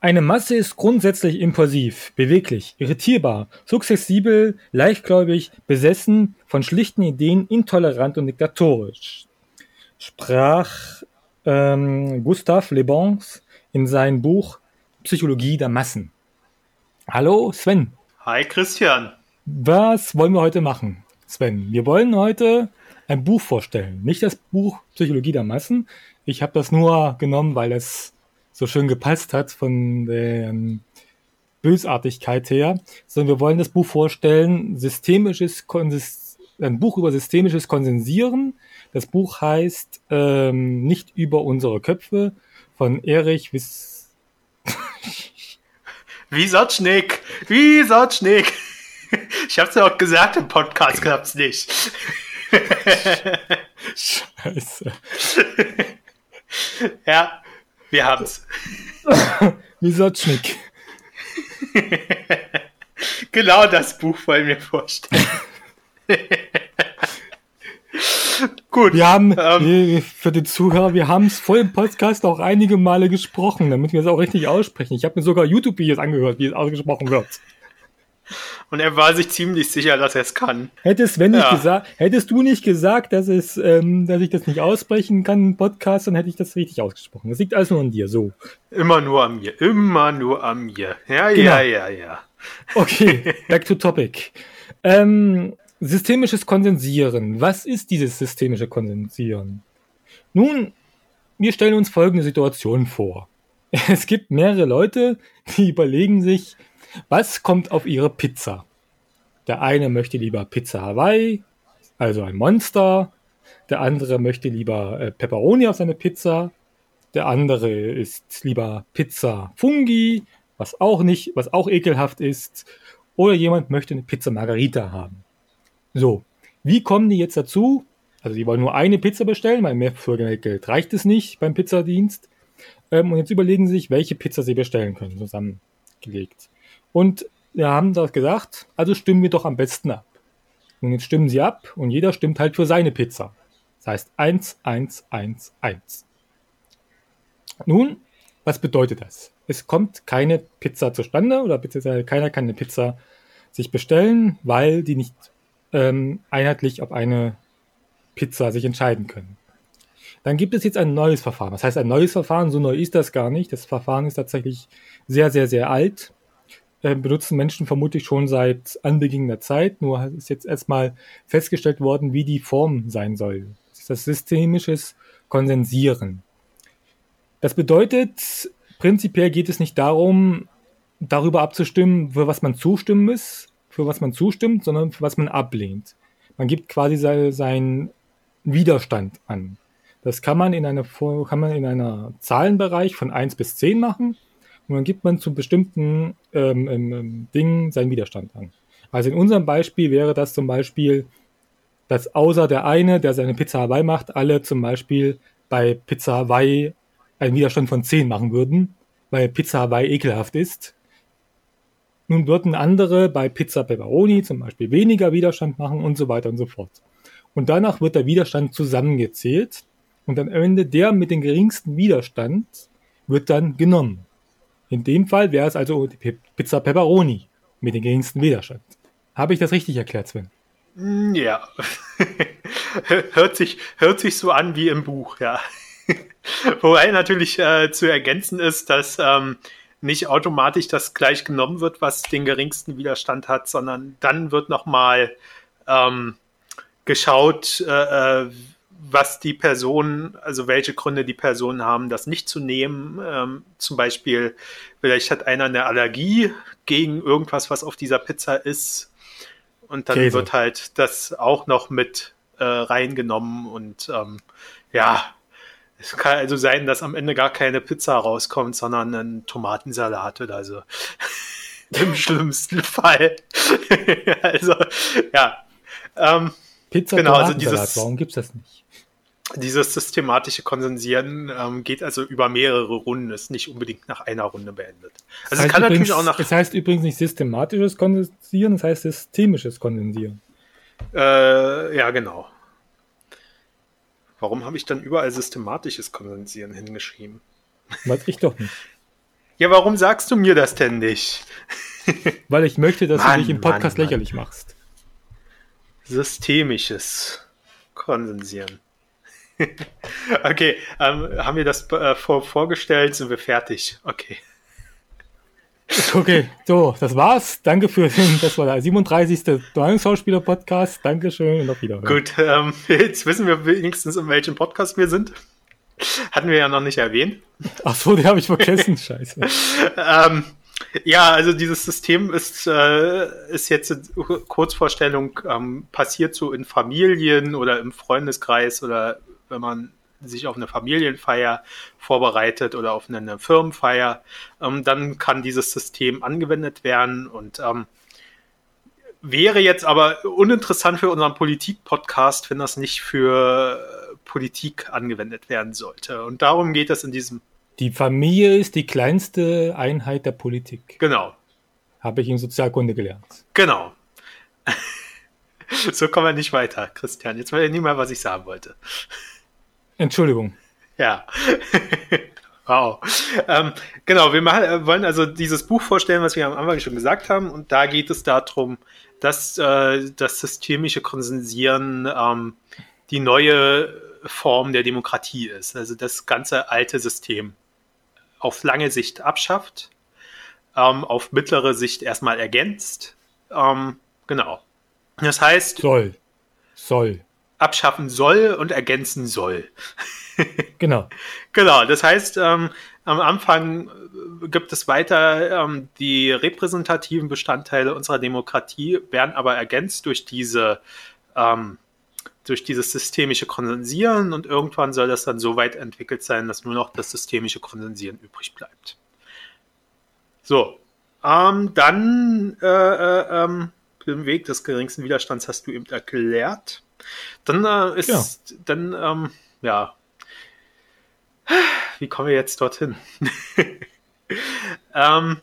Eine Masse ist grundsätzlich impulsiv, beweglich, irritierbar, sukzessibel, leichtgläubig, besessen, von schlichten Ideen, intolerant und diktatorisch, sprach ähm, Gustave Le Bon in seinem Buch Psychologie der Massen. Hallo Sven. Hi Christian. Was wollen wir heute machen, Sven? Wir wollen heute ein Buch vorstellen. Nicht das Buch Psychologie der Massen. Ich habe das nur genommen, weil es so schön gepasst hat von der Bösartigkeit her, sondern wir wollen das Buch vorstellen, systemisches Konsist ein Buch über systemisches Konsensieren. Das Buch heißt ähm, Nicht über unsere Köpfe von Erich Wiss. Wiesotschnick! Wiesotschnick! Ich hab's ja auch gesagt, im Podcast klappt's nicht. Scheiße. ja, wir haben's. Wiesotschnick. genau das Buch wollen wir vorstellen. Gut. Wir haben, ähm, für die Zuhörer, wir haben es vor dem Podcast auch einige Male gesprochen, damit wir es auch richtig aussprechen. Ich habe mir sogar YouTube-Videos angehört, wie es ausgesprochen wird. Und er war sich ziemlich sicher, dass er es kann. Hättest, wenn ja. gesagt, hättest du nicht gesagt, dass es, ähm, dass ich das nicht aussprechen kann im Podcast, dann hätte ich das richtig ausgesprochen. Das liegt alles nur an dir, so. Immer nur an mir, immer nur an mir. Ja, genau. ja, ja, ja. Okay, back to topic. Ähm, Systemisches Konsensieren. Was ist dieses systemische Konsensieren? Nun, wir stellen uns folgende Situation vor. Es gibt mehrere Leute, die überlegen sich, was kommt auf ihre Pizza. Der eine möchte lieber Pizza Hawaii, also ein Monster. Der andere möchte lieber äh, Pepperoni auf seine Pizza. Der andere isst lieber Pizza Fungi, was auch nicht, was auch ekelhaft ist. Oder jemand möchte eine Pizza Margarita haben. So, wie kommen die jetzt dazu? Also die wollen nur eine Pizza bestellen, weil mehr für Geld reicht es nicht beim Pizzadienst. Ähm, und jetzt überlegen sie sich, welche Pizza sie bestellen können, zusammengelegt. Und wir haben das gesagt, also stimmen wir doch am besten ab. Und jetzt stimmen sie ab und jeder stimmt halt für seine Pizza. Das heißt 1, 1, 1, 1. Nun, was bedeutet das? Es kommt keine Pizza zustande oder beziehungsweise keiner kann eine Pizza sich bestellen, weil die nicht ähm, einheitlich auf eine Pizza sich entscheiden können. Dann gibt es jetzt ein neues Verfahren. Das heißt, ein neues Verfahren, so neu ist das gar nicht. Das Verfahren ist tatsächlich sehr, sehr, sehr alt. Äh, benutzen Menschen vermutlich schon seit Anbeginn der Zeit. Nur ist jetzt erstmal festgestellt worden, wie die Form sein soll. Das ist das systemisches Konsensieren. Das bedeutet, prinzipiell geht es nicht darum, darüber abzustimmen, für was man zustimmen muss, für was man zustimmt, sondern für was man ablehnt. Man gibt quasi seinen Widerstand an. Das kann man in einer, kann man in einer Zahlenbereich von 1 bis 10 machen und dann gibt man zu bestimmten ähm, ähm, ähm, Dingen seinen Widerstand an. Also in unserem Beispiel wäre das zum Beispiel, dass außer der eine, der seine Pizza Hawaii macht, alle zum Beispiel bei Pizza Hawaii einen Widerstand von 10 machen würden, weil Pizza Hawaii ekelhaft ist nun würden andere bei Pizza Pepperoni zum Beispiel weniger Widerstand machen und so weiter und so fort. Und danach wird der Widerstand zusammengezählt und am Ende der mit dem geringsten Widerstand wird dann genommen. In dem Fall wäre es also die Pizza Pepperoni mit dem geringsten Widerstand. Habe ich das richtig erklärt, Sven? Mm, ja. hört, sich, hört sich so an wie im Buch, ja. Wobei natürlich äh, zu ergänzen ist, dass ähm, nicht automatisch das gleich genommen wird, was den geringsten Widerstand hat, sondern dann wird nochmal ähm, geschaut, äh, äh, was die Person, also welche Gründe die Personen haben, das nicht zu nehmen. Ähm, zum Beispiel, vielleicht hat einer eine Allergie gegen irgendwas, was auf dieser Pizza ist. Und dann Käse. wird halt das auch noch mit äh, reingenommen und ähm, ja, es kann also sein, dass am Ende gar keine Pizza rauskommt, sondern ein Tomatensalat oder so. Im schlimmsten Fall. also, ja. Ähm, Pizza genau, also dieses, warum gibt's das nicht? Dieses systematische Konsensieren ähm, geht also über mehrere Runden, ist nicht unbedingt nach einer Runde beendet. Also es kann übrigens, natürlich auch nach. Es heißt übrigens nicht systematisches Kondensieren, es heißt systemisches Kondensieren. Äh, ja, genau. Warum habe ich dann überall systematisches Kondensieren hingeschrieben? Weiß ich doch nicht. Ja, warum sagst du mir das denn nicht? Weil ich möchte, dass Mann, du dich im Podcast Mann, Mann. lächerlich machst. Systemisches Konsensieren. okay, ähm, haben wir das äh, vor, vorgestellt? Sind wir fertig? Okay. Okay, so, das war's. Danke für den, das war der 37. Schauspieler-Podcast. Dankeschön und auf Wiedersehen. Gut, ähm, jetzt wissen wir wenigstens, in welchem Podcast wir sind. Hatten wir ja noch nicht erwähnt. Ach so, den habe ich vergessen. Scheiße. Ähm, ja, also dieses System ist, äh, ist jetzt Kurzvorstellung, ähm, passiert so in Familien oder im Freundeskreis oder wenn man sich auf eine Familienfeier vorbereitet oder auf eine Firmenfeier, ähm, dann kann dieses System angewendet werden und ähm, wäre jetzt aber uninteressant für unseren Politik-Podcast, wenn das nicht für Politik angewendet werden sollte. Und darum geht es in diesem. Die Familie ist die kleinste Einheit der Politik. Genau. Habe ich in Sozialkunde gelernt. Genau. so kommen wir nicht weiter, Christian. Jetzt weiß ich nicht mehr, was ich sagen wollte. Entschuldigung. Ja. wow. Ähm, genau, wir machen, äh, wollen also dieses Buch vorstellen, was wir am Anfang schon gesagt haben. Und da geht es darum, dass äh, das systemische Konsensieren ähm, die neue Form der Demokratie ist. Also das ganze alte System auf lange Sicht abschafft, ähm, auf mittlere Sicht erstmal ergänzt. Ähm, genau. Das heißt. Soll. Soll. Abschaffen soll und ergänzen soll. genau. Genau. Das heißt, ähm, am Anfang gibt es weiter ähm, die repräsentativen Bestandteile unserer Demokratie, werden aber ergänzt durch diese ähm, durch dieses systemische Konsensieren und irgendwann soll das dann so weit entwickelt sein, dass nur noch das systemische Konsensieren übrig bleibt. So, ähm, dann äh, äh, ähm, den Weg des geringsten Widerstands hast du eben erklärt. Dann äh, ist, ja. dann, ähm, ja, wie kommen wir jetzt dorthin? ähm,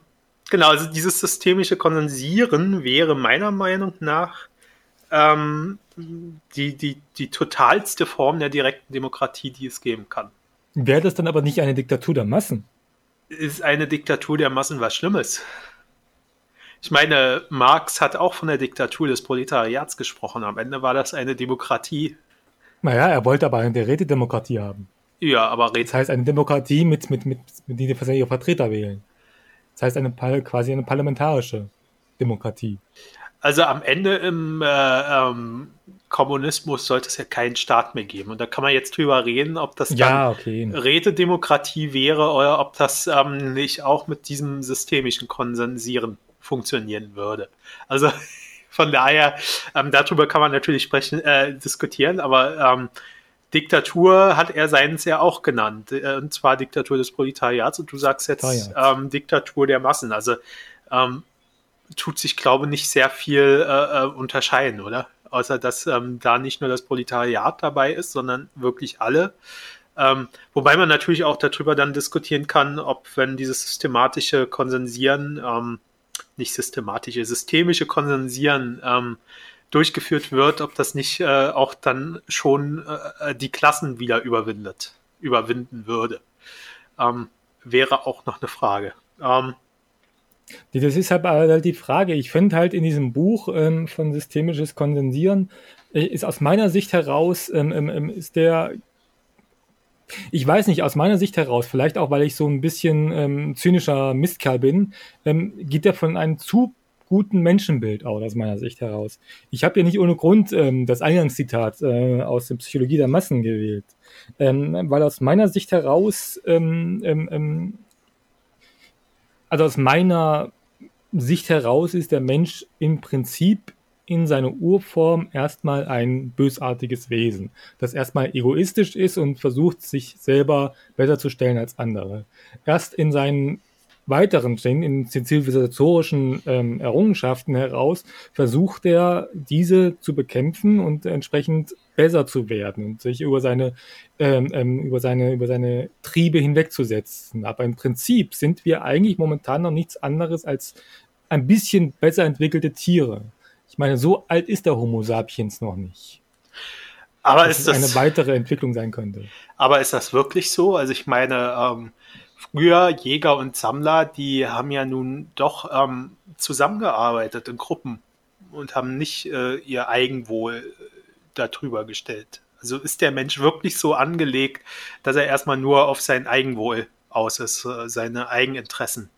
genau, also dieses systemische Konsensieren wäre meiner Meinung nach ähm, die, die, die totalste Form der direkten Demokratie, die es geben kann. Wäre das dann aber nicht eine Diktatur der Massen? Ist eine Diktatur der Massen was Schlimmes? Ich meine, Marx hat auch von der Diktatur des Proletariats gesprochen. Am Ende war das eine Demokratie. Naja, er wollte aber eine Rätedemokratie haben. Ja, aber Räte. Das heißt eine Demokratie, mit, mit, mit, mit die ihre Vertreter wählen. Das heißt eine, quasi eine parlamentarische Demokratie. Also am Ende im äh, ähm, Kommunismus sollte es ja keinen Staat mehr geben. Und da kann man jetzt drüber reden, ob das ja, okay. Rätedemokratie wäre oder ob das ähm, nicht auch mit diesem systemischen Konsensieren funktionieren würde. Also von daher, ähm, darüber kann man natürlich sprechen, äh, diskutieren, aber ähm, Diktatur hat er seins ja auch genannt, äh, und zwar Diktatur des Proletariats und du sagst jetzt ähm, Diktatur der Massen. Also ähm, tut sich, glaube ich, nicht sehr viel äh, äh, unterscheiden, oder? Außer dass ähm, da nicht nur das Proletariat dabei ist, sondern wirklich alle. Ähm, wobei man natürlich auch darüber dann diskutieren kann, ob wenn dieses systematische Konsensieren, ähm, nicht systematische, systemische Konsensieren ähm, durchgeführt wird, ob das nicht äh, auch dann schon äh, die Klassen wieder überwindet, überwinden würde. Ähm, wäre auch noch eine Frage. Ähm, das ist halt, die Frage. Ich finde halt in diesem Buch ähm, von systemisches Kondensieren, äh, ist aus meiner Sicht heraus, ähm, ähm, ähm, ist der, ich weiß nicht, aus meiner Sicht heraus, vielleicht auch, weil ich so ein bisschen ähm, zynischer Mistkerl bin, ähm, geht der von einem zu guten Menschenbild aus, aus meiner Sicht heraus. Ich habe ja nicht ohne Grund ähm, das Eingangszitat äh, aus der Psychologie der Massen gewählt, ähm, weil aus meiner Sicht heraus ähm, ähm, ähm also aus meiner Sicht heraus ist der Mensch im Prinzip in seiner Urform erstmal ein bösartiges Wesen, das erstmal egoistisch ist und versucht, sich selber besser zu stellen als andere. Erst in seinen weiteren Stellen, in den zivilisatorischen ähm, Errungenschaften heraus, versucht er, diese zu bekämpfen und entsprechend besser zu werden und sich über seine, ähm, ähm, über seine, über seine Triebe hinwegzusetzen. Aber im Prinzip sind wir eigentlich momentan noch nichts anderes als ein bisschen besser entwickelte Tiere. Ich meine, so alt ist der Homo sapiens noch nicht. Aber ist das eine weitere Entwicklung sein könnte? Aber ist das wirklich so? Also ich meine, ähm, früher Jäger und Sammler, die haben ja nun doch ähm, zusammengearbeitet in Gruppen und haben nicht äh, ihr Eigenwohl äh, darüber gestellt. Also ist der Mensch wirklich so angelegt, dass er erstmal nur auf sein Eigenwohl aus ist, äh, seine Eigeninteressen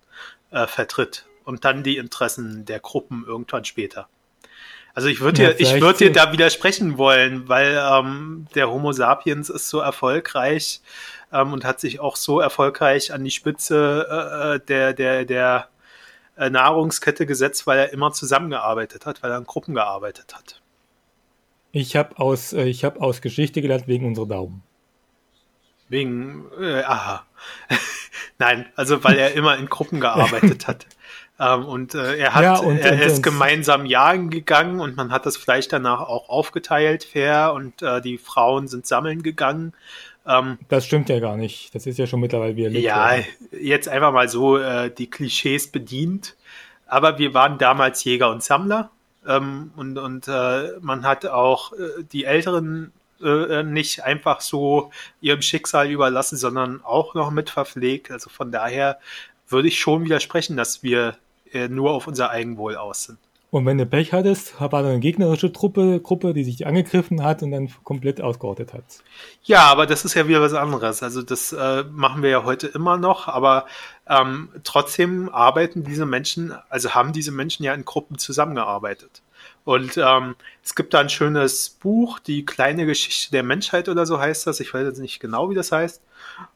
äh, vertritt und dann die Interessen der Gruppen irgendwann später. Also ich würde ja, dir, ich würde dir da widersprechen wollen, weil ähm, der Homo sapiens ist so erfolgreich ähm, und hat sich auch so erfolgreich an die Spitze äh, äh der der der äh, Nahrungskette gesetzt, weil er immer zusammengearbeitet hat, weil er in Gruppen gearbeitet hat. Ich habe aus äh, ich habe aus Geschichte gelernt wegen unserer Daumen. Wegen äh, aha. Nein, also weil er immer in Gruppen gearbeitet hat. Ähm, und äh, er hat, ja, und, er, er ist gemeinsam jagen gegangen und man hat das Fleisch danach auch aufgeteilt, fair, und äh, die Frauen sind sammeln gegangen. Ähm, das stimmt ja gar nicht. Das ist ja schon mittlerweile wieder Ja, jetzt einfach mal so äh, die Klischees bedient. Aber wir waren damals Jäger und Sammler. Ähm, und und äh, man hat auch äh, die Älteren äh, nicht einfach so ihrem Schicksal überlassen, sondern auch noch mit verpflegt. Also von daher würde ich schon widersprechen, dass wir äh, nur auf unser Eigenwohl aus sind. Und wenn du Pech hattest, war da eine gegnerische Truppe, Gruppe, die sich angegriffen hat und dann komplett ausgerottet hat. Ja, aber das ist ja wieder was anderes. Also das äh, machen wir ja heute immer noch, aber ähm, trotzdem arbeiten diese Menschen, also haben diese Menschen ja in Gruppen zusammengearbeitet. Und ähm, es gibt da ein schönes Buch, die kleine Geschichte der Menschheit oder so heißt das. Ich weiß jetzt nicht genau, wie das heißt.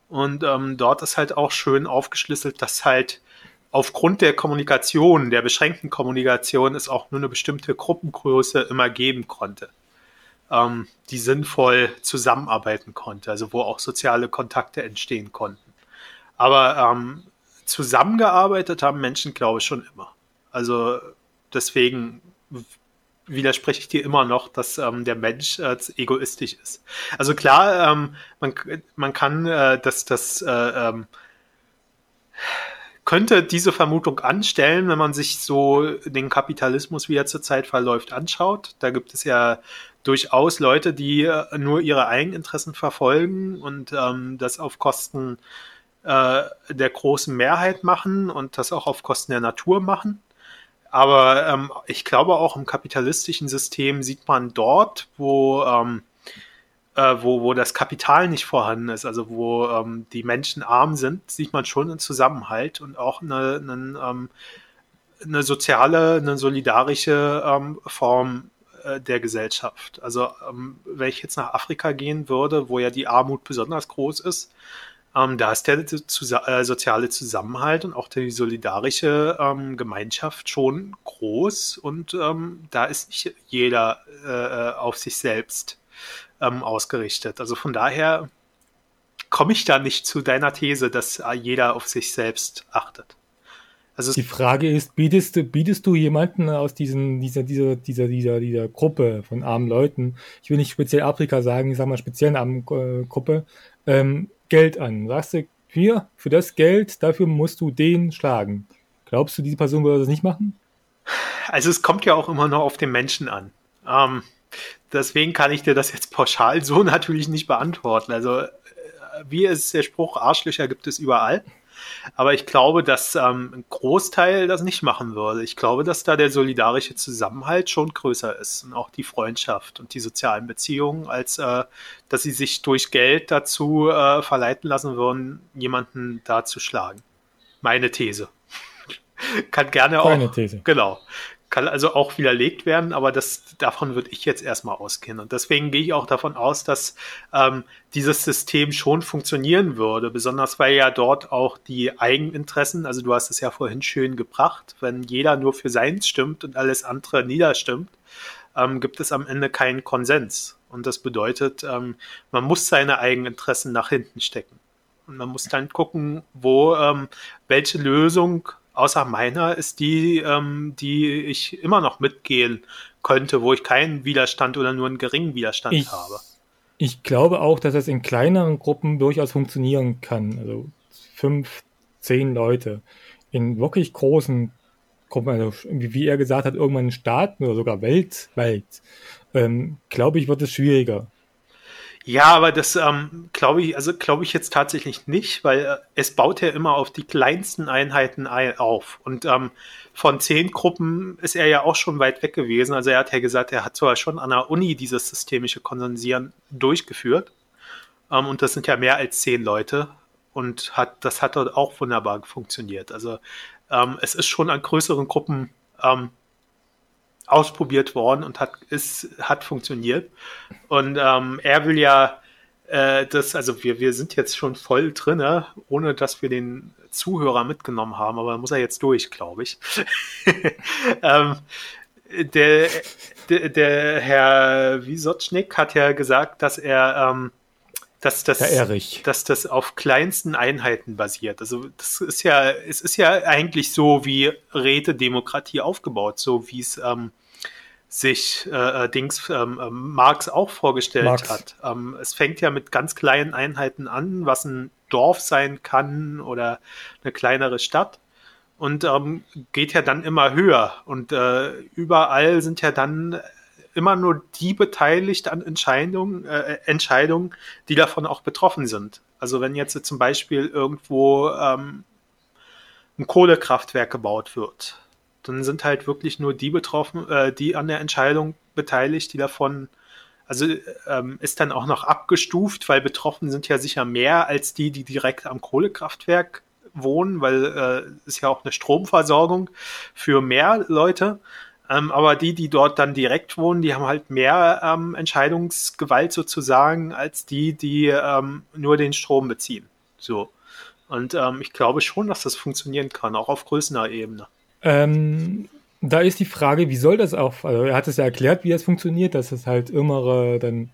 Und ähm, dort ist halt auch schön aufgeschlüsselt, dass halt aufgrund der Kommunikation, der beschränkten Kommunikation, es auch nur eine bestimmte Gruppengröße immer geben konnte, ähm, die sinnvoll zusammenarbeiten konnte, also wo auch soziale Kontakte entstehen konnten. Aber ähm, zusammengearbeitet haben Menschen, glaube ich, schon immer. Also deswegen widerspreche ich dir immer noch, dass ähm, der Mensch äh, egoistisch ist. Also klar, ähm, man, man kann äh, das, das äh, ähm, könnte diese Vermutung anstellen, wenn man sich so den Kapitalismus, wie er zurzeit verläuft, anschaut. Da gibt es ja durchaus Leute, die äh, nur ihre Eigeninteressen verfolgen und ähm, das auf Kosten äh, der großen Mehrheit machen und das auch auf Kosten der Natur machen. Aber ähm, ich glaube, auch im kapitalistischen System sieht man dort, wo ähm, äh, wo, wo das Kapital nicht vorhanden ist, also wo ähm, die Menschen arm sind, sieht man schon einen Zusammenhalt und auch eine, eine, ähm, eine soziale, eine solidarische ähm, Form äh, der Gesellschaft. Also ähm, wenn ich jetzt nach Afrika gehen würde, wo ja die Armut besonders groß ist, ähm, da ist der äh, soziale Zusammenhalt und auch die solidarische ähm, Gemeinschaft schon groß und ähm, da ist nicht jeder äh, äh auf sich selbst ähm, ausgerichtet. Also von daher komme ich da nicht zu deiner These, dass jeder auf sich selbst achtet. Also die Frage ist, bietest du, bietest du jemanden aus diesen, dieser, dieser, dieser, dieser, dieser Gruppe von armen Leuten, ich will nicht speziell Afrika sagen, ich sag mal speziell armen äh, Gruppe, ähm, Geld an? Sagst du, hier, für das Geld, dafür musst du den schlagen. Glaubst du, diese Person würde das nicht machen? Also es kommt ja auch immer noch auf den Menschen an. Ähm, Deswegen kann ich dir das jetzt pauschal so natürlich nicht beantworten. Also, äh, wie ist der Spruch, Arschlöcher gibt es überall. Aber ich glaube, dass ähm, ein Großteil das nicht machen würde. Ich glaube, dass da der solidarische Zusammenhalt schon größer ist und auch die Freundschaft und die sozialen Beziehungen, als äh, dass sie sich durch Geld dazu äh, verleiten lassen würden, jemanden da zu schlagen. Meine These. Kann gerne auch. Meine These. Genau kann also auch widerlegt werden, aber das, davon würde ich jetzt erstmal ausgehen. Und deswegen gehe ich auch davon aus, dass ähm, dieses System schon funktionieren würde, besonders weil ja dort auch die Eigeninteressen, also du hast es ja vorhin schön gebracht, wenn jeder nur für seins stimmt und alles andere niederstimmt, ähm, gibt es am Ende keinen Konsens. Und das bedeutet, ähm, man muss seine Eigeninteressen nach hinten stecken. Und man muss dann gucken, wo ähm, welche Lösung außer meiner ist die, ähm, die ich immer noch mitgehen könnte, wo ich keinen Widerstand oder nur einen geringen Widerstand ich, habe. Ich glaube auch, dass es in kleineren Gruppen durchaus funktionieren kann. Also fünf, zehn Leute. In wirklich großen Gruppen, also wie er gesagt hat, irgendwann in Staaten oder sogar weltweit, ähm, glaube ich, wird es schwieriger. Ja, aber das ähm, glaube ich, also glaube ich jetzt tatsächlich nicht, weil äh, es baut ja immer auf die kleinsten Einheiten ein, auf. Und ähm, von zehn Gruppen ist er ja auch schon weit weg gewesen. Also er hat ja gesagt, er hat zwar schon an der Uni dieses systemische Konsensieren durchgeführt. Ähm, und das sind ja mehr als zehn Leute. Und hat, das hat dort auch wunderbar funktioniert. Also ähm, es ist schon an größeren Gruppen ähm, ausprobiert worden und hat, ist, hat funktioniert. Und ähm, er will ja äh, das, also wir, wir sind jetzt schon voll drinne, ohne dass wir den Zuhörer mitgenommen haben, aber muss er jetzt durch, glaube ich. ähm, der, der, der Herr Wiesotschnik hat ja gesagt, dass er ähm, dass das, dass das auf kleinsten Einheiten basiert. Also das ist ja, es ist ja eigentlich so wie Rätedemokratie aufgebaut, so wie es ähm, sich äh, äh Dings ähm, ähm, Marx auch vorgestellt Marx. hat. Ähm, es fängt ja mit ganz kleinen Einheiten an, was ein Dorf sein kann oder eine kleinere Stadt und ähm, geht ja dann immer höher und äh, überall sind ja dann immer nur die beteiligt an Entscheidungen, äh, Entscheidungen, die davon auch betroffen sind. Also wenn jetzt zum Beispiel irgendwo ähm, ein Kohlekraftwerk gebaut wird, dann sind halt wirklich nur die betroffen, äh, die an der Entscheidung beteiligt, die davon, also ähm, ist dann auch noch abgestuft, weil betroffen sind ja sicher mehr als die, die direkt am Kohlekraftwerk wohnen, weil äh, ist ja auch eine Stromversorgung für mehr Leute. Ähm, aber die, die dort dann direkt wohnen, die haben halt mehr ähm, Entscheidungsgewalt sozusagen als die, die ähm, nur den Strom beziehen. So. Und ähm, ich glaube schon, dass das funktionieren kann, auch auf größerer Ebene. Ähm, da ist die Frage, wie soll das auch, also er hat es ja erklärt, wie das funktioniert, dass es halt immer dann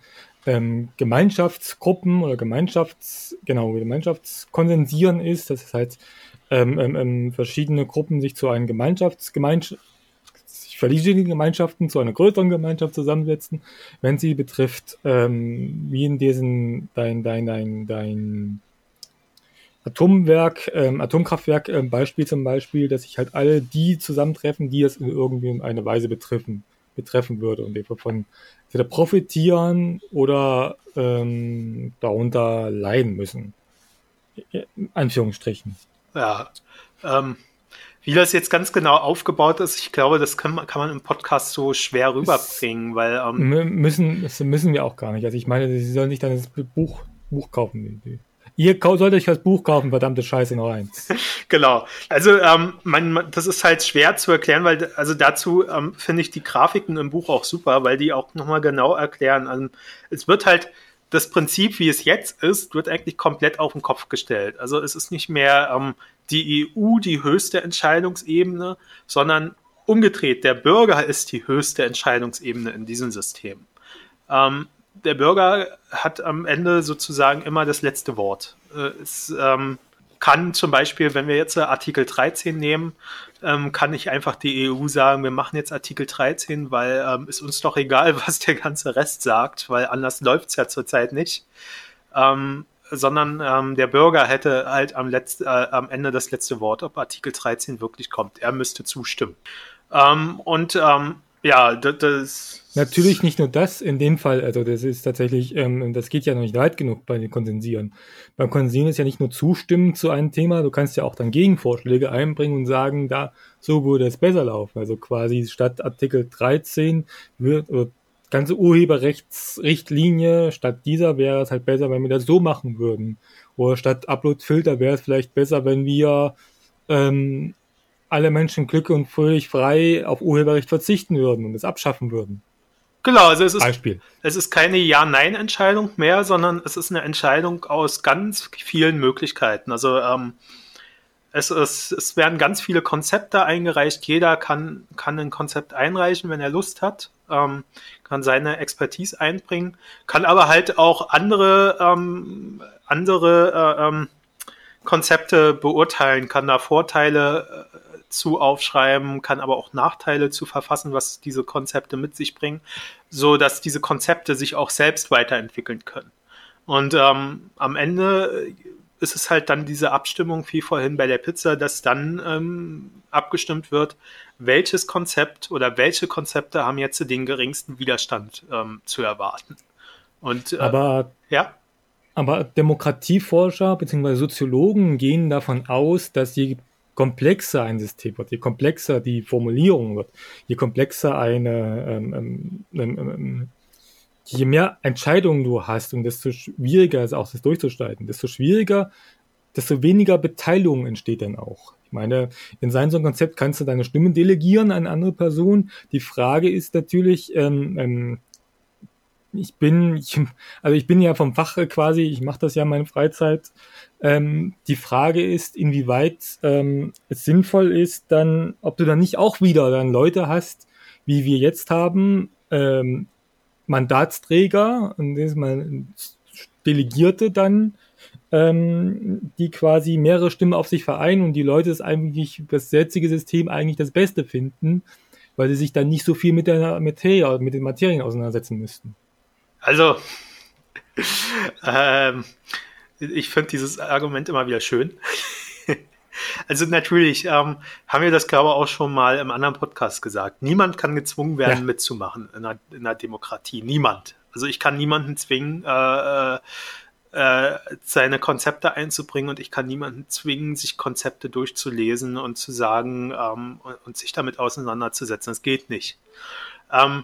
ähm, Gemeinschaftsgruppen oder Gemeinschafts, genau, Gemeinschaftskonsensieren ist, dass es halt ähm, ähm, verschiedene Gruppen sich zu einem Gemeinschafts, Gemeinschaft, verschiedene Gemeinschaften zu einer größeren Gemeinschaft zusammensetzen, wenn sie betrifft, ähm, wie in diesem dein, dein, dein, dein Atomwerk, ähm, Atomkraftwerk ähm, Beispiel zum Beispiel, dass sich halt alle die zusammentreffen, die es in irgendwie eine Weise betreffen, betreffen würde und davon entweder profitieren oder ähm, darunter leiden müssen. In Anführungsstrichen. Ja, ähm, wie das jetzt ganz genau aufgebaut ist, ich glaube, das kann man, kann man im Podcast so schwer rüberbringen, weil ähm, müssen, das müssen wir auch gar nicht. Also ich meine, sie sollen sich dann das Buch, Buch kaufen. Ihr solltet euch das Buch kaufen, verdammte Scheiße noch eins. genau. Also ähm, man, das ist halt schwer zu erklären, weil also dazu ähm, finde ich die Grafiken im Buch auch super, weil die auch nochmal genau erklären. Also es wird halt das Prinzip, wie es jetzt ist, wird eigentlich komplett auf den Kopf gestellt. Also es ist nicht mehr ähm, die EU die höchste Entscheidungsebene, sondern umgedreht, der Bürger ist die höchste Entscheidungsebene in diesem System. Ähm, der Bürger hat am Ende sozusagen immer das letzte Wort. Äh, es ähm, kann zum Beispiel, wenn wir jetzt Artikel 13 nehmen, ähm, kann nicht einfach die EU sagen, wir machen jetzt Artikel 13, weil ähm, ist uns doch egal, was der ganze Rest sagt, weil anders läuft es ja zurzeit nicht. Ähm, sondern ähm, der Bürger hätte halt am, Letz äh, am Ende das letzte Wort, ob Artikel 13 wirklich kommt. Er müsste zustimmen. Ähm, und ähm, ja, das, Natürlich nicht nur das, in dem Fall, also das ist tatsächlich, ähm, das geht ja noch nicht weit genug bei den Konsensieren. Beim Konsensieren ist ja nicht nur zustimmen zu einem Thema, du kannst ja auch dann Gegenvorschläge einbringen und sagen, da, so würde es besser laufen. Also quasi statt Artikel 13 wird, oder ganze Urheberrechtsrichtlinie, statt dieser wäre es halt besser, wenn wir das so machen würden. Oder statt Uploadfilter wäre es vielleicht besser, wenn wir ähm, alle Menschen glück und völlig frei auf Urheberrecht verzichten würden und es abschaffen würden. Genau, also es ist, Beispiel. es ist keine Ja-Nein-Entscheidung mehr, sondern es ist eine Entscheidung aus ganz vielen Möglichkeiten. Also ähm, es, es, es werden ganz viele Konzepte eingereicht. Jeder kann, kann ein Konzept einreichen, wenn er Lust hat, ähm, kann seine Expertise einbringen, kann aber halt auch andere, ähm, andere äh, ähm, Konzepte beurteilen, kann da Vorteile äh, zu aufschreiben, kann aber auch Nachteile zu verfassen, was diese Konzepte mit sich bringen, so dass diese Konzepte sich auch selbst weiterentwickeln können. Und ähm, am Ende ist es halt dann diese Abstimmung wie vorhin bei der Pizza, dass dann ähm, abgestimmt wird, welches Konzept oder welche Konzepte haben jetzt den geringsten Widerstand ähm, zu erwarten. Und, äh, aber, ja? aber Demokratieforscher bzw. Soziologen gehen davon aus, dass je komplexer ein System wird, je komplexer die Formulierung wird, je komplexer eine, ähm, ähm, ähm, ähm je mehr Entscheidungen du hast und desto schwieriger ist auch das durchzusteigen, desto schwieriger, desto weniger Beteiligung entsteht dann auch. Ich meine, in so einem Konzept kannst du deine Stimmen delegieren an andere Personen. Die Frage ist natürlich, ähm, ähm, ich bin, ich, also ich bin ja vom Fach quasi, ich mache das ja in meiner Freizeit. Ähm, die Frage ist, inwieweit ähm, es sinnvoll ist, dann, ob du dann nicht auch wieder dann Leute hast, wie wir jetzt haben, ähm, Mandatsträger, und das mal Delegierte dann, ähm, die quasi mehrere Stimmen auf sich vereinen und die Leute es eigentlich, das jetzige System eigentlich das Beste finden, weil sie sich dann nicht so viel mit der Materie, mit den Materien auseinandersetzen müssten. Also, ähm, ich finde dieses Argument immer wieder schön. also natürlich ähm, haben wir das, glaube ich, auch schon mal im anderen Podcast gesagt. Niemand kann gezwungen werden, ja. mitzumachen in einer, in einer, Demokratie. Niemand. Also ich kann niemanden zwingen, äh, äh, seine Konzepte einzubringen und ich kann niemanden zwingen, sich Konzepte durchzulesen und zu sagen ähm, und, und, sich damit auseinanderzusetzen. Das geht nicht. Ähm,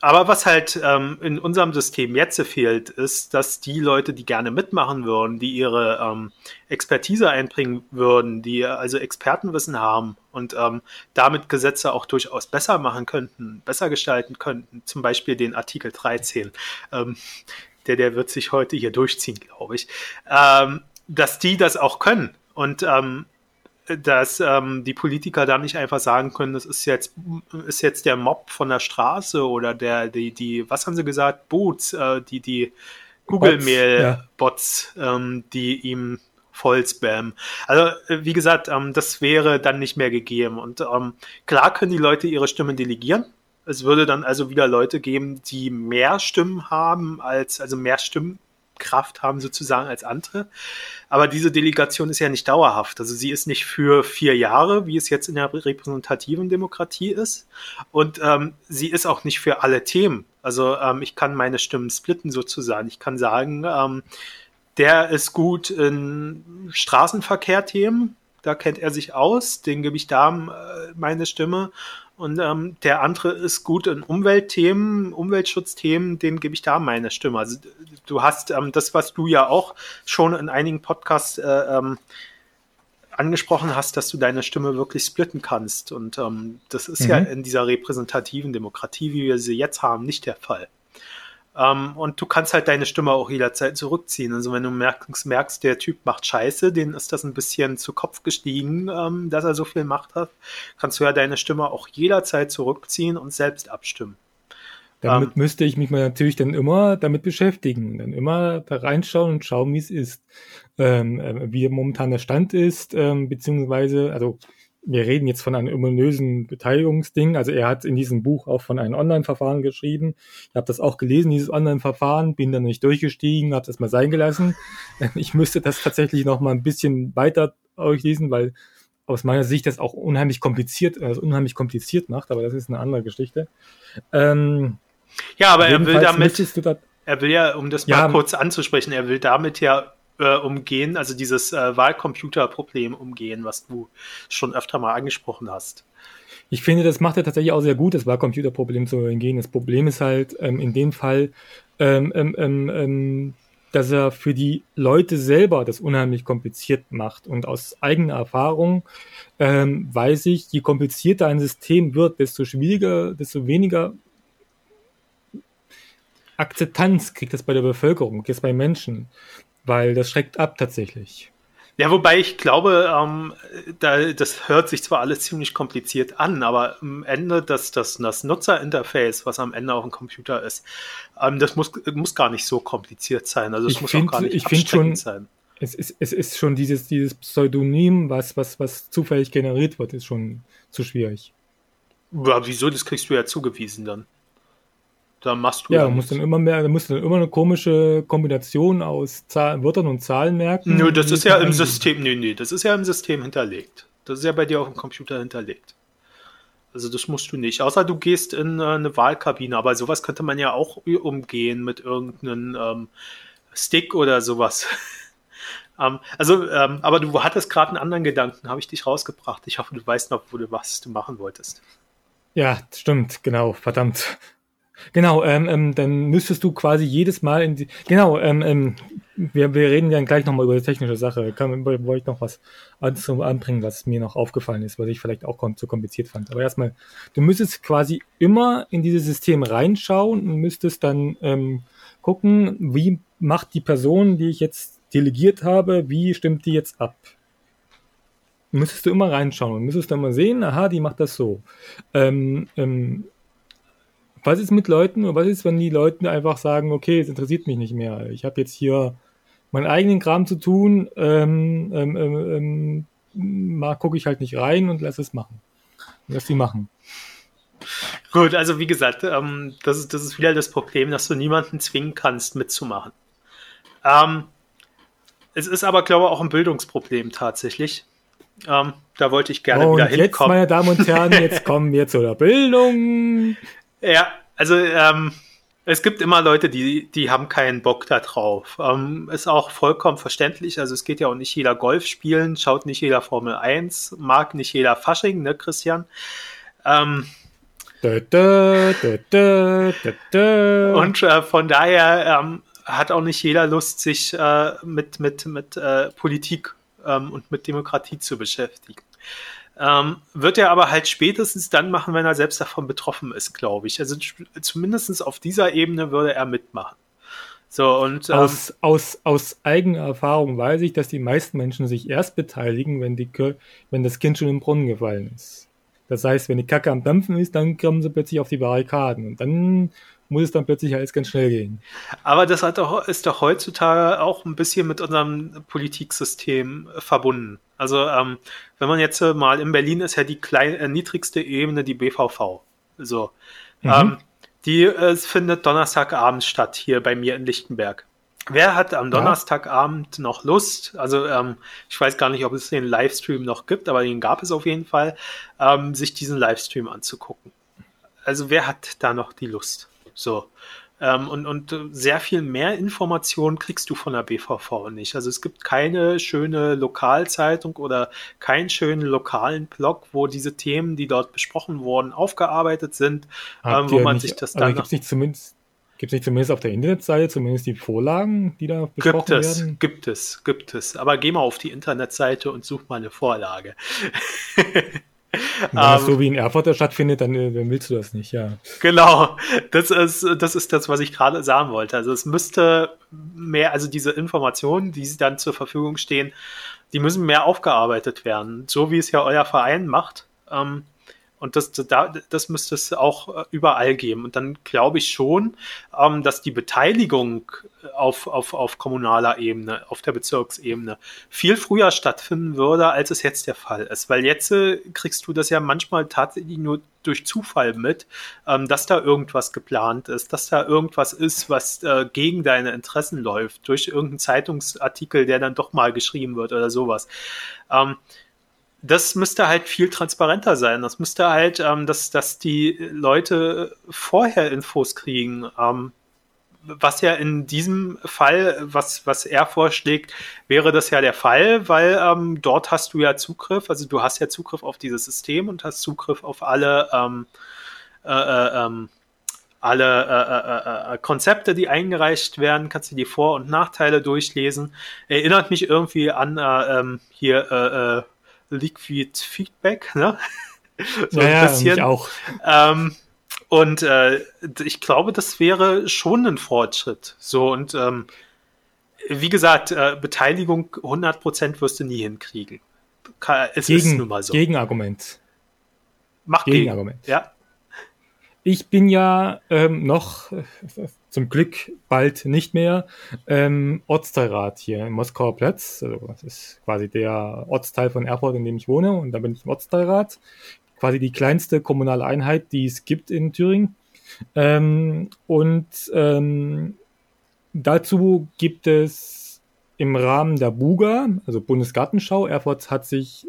aber was halt ähm, in unserem System jetzt fehlt, ist, dass die Leute, die gerne mitmachen würden, die ihre ähm, Expertise einbringen würden, die also Expertenwissen haben und ähm, damit Gesetze auch durchaus besser machen könnten, besser gestalten könnten, zum Beispiel den Artikel 13, ähm, der, der wird sich heute hier durchziehen, glaube ich, ähm, dass die das auch können und ähm, dass ähm, die Politiker da nicht einfach sagen können, das ist jetzt, ist jetzt der Mob von der Straße oder der, die, die, was haben sie gesagt, Boots, äh, die, die Google-Mail-Bots, ja. ähm, die ihm voll spammen. Also, wie gesagt, ähm, das wäre dann nicht mehr gegeben. Und ähm, klar können die Leute ihre Stimmen delegieren. Es würde dann also wieder Leute geben, die mehr Stimmen haben als, also mehr Stimmkraft haben sozusagen als andere. Aber diese Delegation ist ja nicht dauerhaft. Also sie ist nicht für vier Jahre, wie es jetzt in der repräsentativen Demokratie ist. Und ähm, sie ist auch nicht für alle Themen. Also ähm, ich kann meine Stimmen splitten sozusagen. Ich kann sagen, ähm, der ist gut in Straßenverkehrthemen. Da kennt er sich aus. Den gebe ich da äh, meine Stimme. Und ähm, der andere ist gut in Umweltthemen, Umweltschutzthemen, dem gebe ich da meine Stimme. Also du hast ähm, das, was du ja auch schon in einigen Podcasts äh, ähm, angesprochen hast, dass du deine Stimme wirklich splitten kannst. Und ähm, das ist mhm. ja in dieser repräsentativen Demokratie, wie wir sie jetzt haben, nicht der Fall. Ähm, und du kannst halt deine Stimme auch jederzeit zurückziehen. Also wenn du merkst, merkst, der Typ macht Scheiße, den ist das ein bisschen zu Kopf gestiegen, ähm, dass er so viel Macht hat, kannst du ja deine Stimme auch jederzeit zurückziehen und selbst abstimmen. Damit ähm, müsste ich mich mal natürlich dann immer damit beschäftigen, dann immer da reinschauen und schauen, wie es ist, ähm, äh, wie momentan der Stand ist, ähm, beziehungsweise, also wir reden jetzt von einem ominösen Beteiligungsding. Also er hat in diesem Buch auch von einem Online-Verfahren geschrieben. Ich habe das auch gelesen, dieses Online-Verfahren, bin dann nicht durchgestiegen, habe das mal sein gelassen. Ich müsste das tatsächlich noch mal ein bisschen weiter durchlesen, weil aus meiner Sicht das auch unheimlich kompliziert, also unheimlich kompliziert macht, aber das ist eine andere Geschichte. Ähm, ja, aber er will damit, er will ja, um das mal ja, kurz anzusprechen, er will damit ja äh, umgehen, also dieses äh, Wahlcomputer-Problem umgehen, was du schon öfter mal angesprochen hast. Ich finde, das macht er tatsächlich auch sehr gut, das Wahlcomputer-Problem zu umgehen. Das Problem ist halt ähm, in dem Fall, ähm, ähm, ähm, ähm, dass er für die Leute selber das unheimlich kompliziert macht. Und aus eigener Erfahrung ähm, weiß ich, je komplizierter ein System wird, desto schwieriger, desto weniger Akzeptanz kriegt das bei der Bevölkerung, kriegt es bei Menschen weil das schreckt ab tatsächlich. Ja, wobei ich glaube, ähm, da, das hört sich zwar alles ziemlich kompliziert an, aber am Ende das, das, das Nutzerinterface, was am Ende auch ein Computer ist, ähm, das muss, muss gar nicht so kompliziert sein. Also es muss find, auch gar nicht ich schon, sein. Es ist, es ist schon dieses, dieses Pseudonym, was, was, was zufällig generiert wird, ist schon zu schwierig. Ja, wieso? Das kriegst du ja zugewiesen dann. Da machst du ja, musst dann immer mehr, da musst du dann immer eine komische Kombination aus Zahlen, Wörtern und Zahlen merken. Nö, das ist ja im System, nee, nee, das ist ja im System hinterlegt. Das ist ja bei dir auf dem Computer hinterlegt. Also das musst du nicht. Außer du gehst in äh, eine Wahlkabine. Aber sowas könnte man ja auch umgehen mit irgendeinem ähm, Stick oder sowas. ähm, also, ähm, aber du hattest gerade einen anderen Gedanken, habe ich dich rausgebracht. Ich hoffe, du weißt noch, wo du was du machen wolltest. Ja, stimmt, genau, verdammt. Genau, ähm, ähm, dann müsstest du quasi jedes Mal in die. Genau, ähm, ähm, wir, wir reden dann gleich nochmal über die technische Sache. Kann, wollte ich noch was anbringen, was mir noch aufgefallen ist, was ich vielleicht auch zu kompliziert fand. Aber erstmal, du müsstest quasi immer in dieses System reinschauen und müsstest dann ähm, gucken, wie macht die Person, die ich jetzt delegiert habe, wie stimmt die jetzt ab? Müsstest du immer reinschauen und müsstest dann mal sehen, aha, die macht das so. Ähm, ähm, was ist mit Leuten und was ist, wenn die Leute einfach sagen, okay, es interessiert mich nicht mehr. Ich habe jetzt hier meinen eigenen Kram zu tun, ähm, ähm, ähm, ähm mal gucke ich halt nicht rein und lass es machen. Lass die machen. Gut, also wie gesagt, ähm, das, ist, das ist wieder das Problem, dass du niemanden zwingen kannst, mitzumachen. Ähm, es ist aber, glaube ich, auch ein Bildungsproblem tatsächlich. Ähm, da wollte ich gerne und wieder hinkommen. Jetzt, meine Damen und Herren, jetzt kommen wir zu der Bildung. Ja, also ähm, es gibt immer Leute, die, die haben keinen Bock da drauf. Ähm, ist auch vollkommen verständlich. Also es geht ja auch nicht jeder Golf spielen, schaut nicht jeder Formel 1, mag nicht jeder Fasching, ne, Christian? Ähm, da, da, da, und äh, von daher ähm, hat auch nicht jeder Lust, sich äh, mit, mit, mit äh, Politik ähm, und mit Demokratie zu beschäftigen. Ähm, wird er aber halt spätestens dann machen, wenn er selbst davon betroffen ist, glaube ich. Also zumindest auf dieser Ebene würde er mitmachen. So, und, ähm, aus, aus, aus eigener Erfahrung weiß ich, dass die meisten Menschen sich erst beteiligen, wenn, die, wenn das Kind schon im Brunnen gefallen ist. Das heißt, wenn die Kacke am Dampfen ist, dann kommen sie plötzlich auf die Barrikaden. Und dann muss es dann plötzlich alles ganz schnell gehen. Aber das hat doch, ist doch heutzutage auch ein bisschen mit unserem Politiksystem verbunden. Also ähm, wenn man jetzt mal in Berlin ist ja die klein, äh, niedrigste Ebene die BVV. So. Mhm. Ähm, die äh, findet Donnerstagabend statt hier bei mir in Lichtenberg. Wer hat am Donnerstagabend noch Lust? Also ähm, ich weiß gar nicht, ob es den Livestream noch gibt, aber den gab es auf jeden Fall, ähm, sich diesen Livestream anzugucken. Also wer hat da noch die Lust? So. Ähm, und, und sehr viel mehr Informationen kriegst du von der BVV nicht. Also es gibt keine schöne Lokalzeitung oder keinen schönen lokalen Blog, wo diese Themen, die dort besprochen wurden, aufgearbeitet sind, ähm, wo man nicht, sich das dann. Gibt es nicht zumindest Gibt es nicht zumindest auf der Internetseite zumindest die Vorlagen, die da besprochen gibt es, werden? Gibt es, gibt es. Aber geh mal auf die Internetseite und such mal eine Vorlage. Wenn das um, so ähm, wie in Erfurt stattfindet, dann, äh, dann willst du das nicht, ja. Genau, das ist, das ist das, was ich gerade sagen wollte. Also es müsste mehr, also diese Informationen, die dann zur Verfügung stehen, die müssen mehr aufgearbeitet werden. So wie es ja euer Verein macht. Ähm, und das, da, das müsste es auch äh, überall geben. Und dann glaube ich schon, ähm, dass die Beteiligung auf, auf, auf kommunaler Ebene, auf der Bezirksebene viel früher stattfinden würde, als es jetzt der Fall ist. Weil jetzt äh, kriegst du das ja manchmal tatsächlich nur durch Zufall mit, ähm, dass da irgendwas geplant ist, dass da irgendwas ist, was äh, gegen deine Interessen läuft, durch irgendeinen Zeitungsartikel, der dann doch mal geschrieben wird oder sowas. Das müsste halt viel transparenter sein. Das müsste halt, ähm, dass, dass die Leute vorher Infos kriegen. Ähm, was ja in diesem Fall, was, was er vorschlägt, wäre das ja der Fall, weil ähm, dort hast du ja Zugriff, also du hast ja Zugriff auf dieses System und hast Zugriff auf alle, ähm, äh, äh, ähm, alle äh, äh, äh, Konzepte, die eingereicht werden, kannst du die Vor- und Nachteile durchlesen. Erinnert mich irgendwie an äh, ähm, hier äh, äh, Liquid Feedback, ne? so ja, ein bisschen. Auch. Ähm, und äh, ich glaube, das wäre schon ein Fortschritt. So und ähm, wie gesagt, äh, Beteiligung 100% wirst du nie hinkriegen. Es Gegen, ist nun mal so. Gegenargument. Mach Gegenargument. Gegen, ja. Ich bin ja ähm, noch, zum Glück bald nicht mehr, ähm, Ortsteilrat hier im Moskauer Platz. Also das ist quasi der Ortsteil von Erfurt, in dem ich wohne. Und da bin ich im Ortsteilrat. Quasi die kleinste kommunale Einheit, die es gibt in Thüringen. Ähm, und ähm, dazu gibt es im Rahmen der BUGA, also Bundesgartenschau, Erfurt hat sich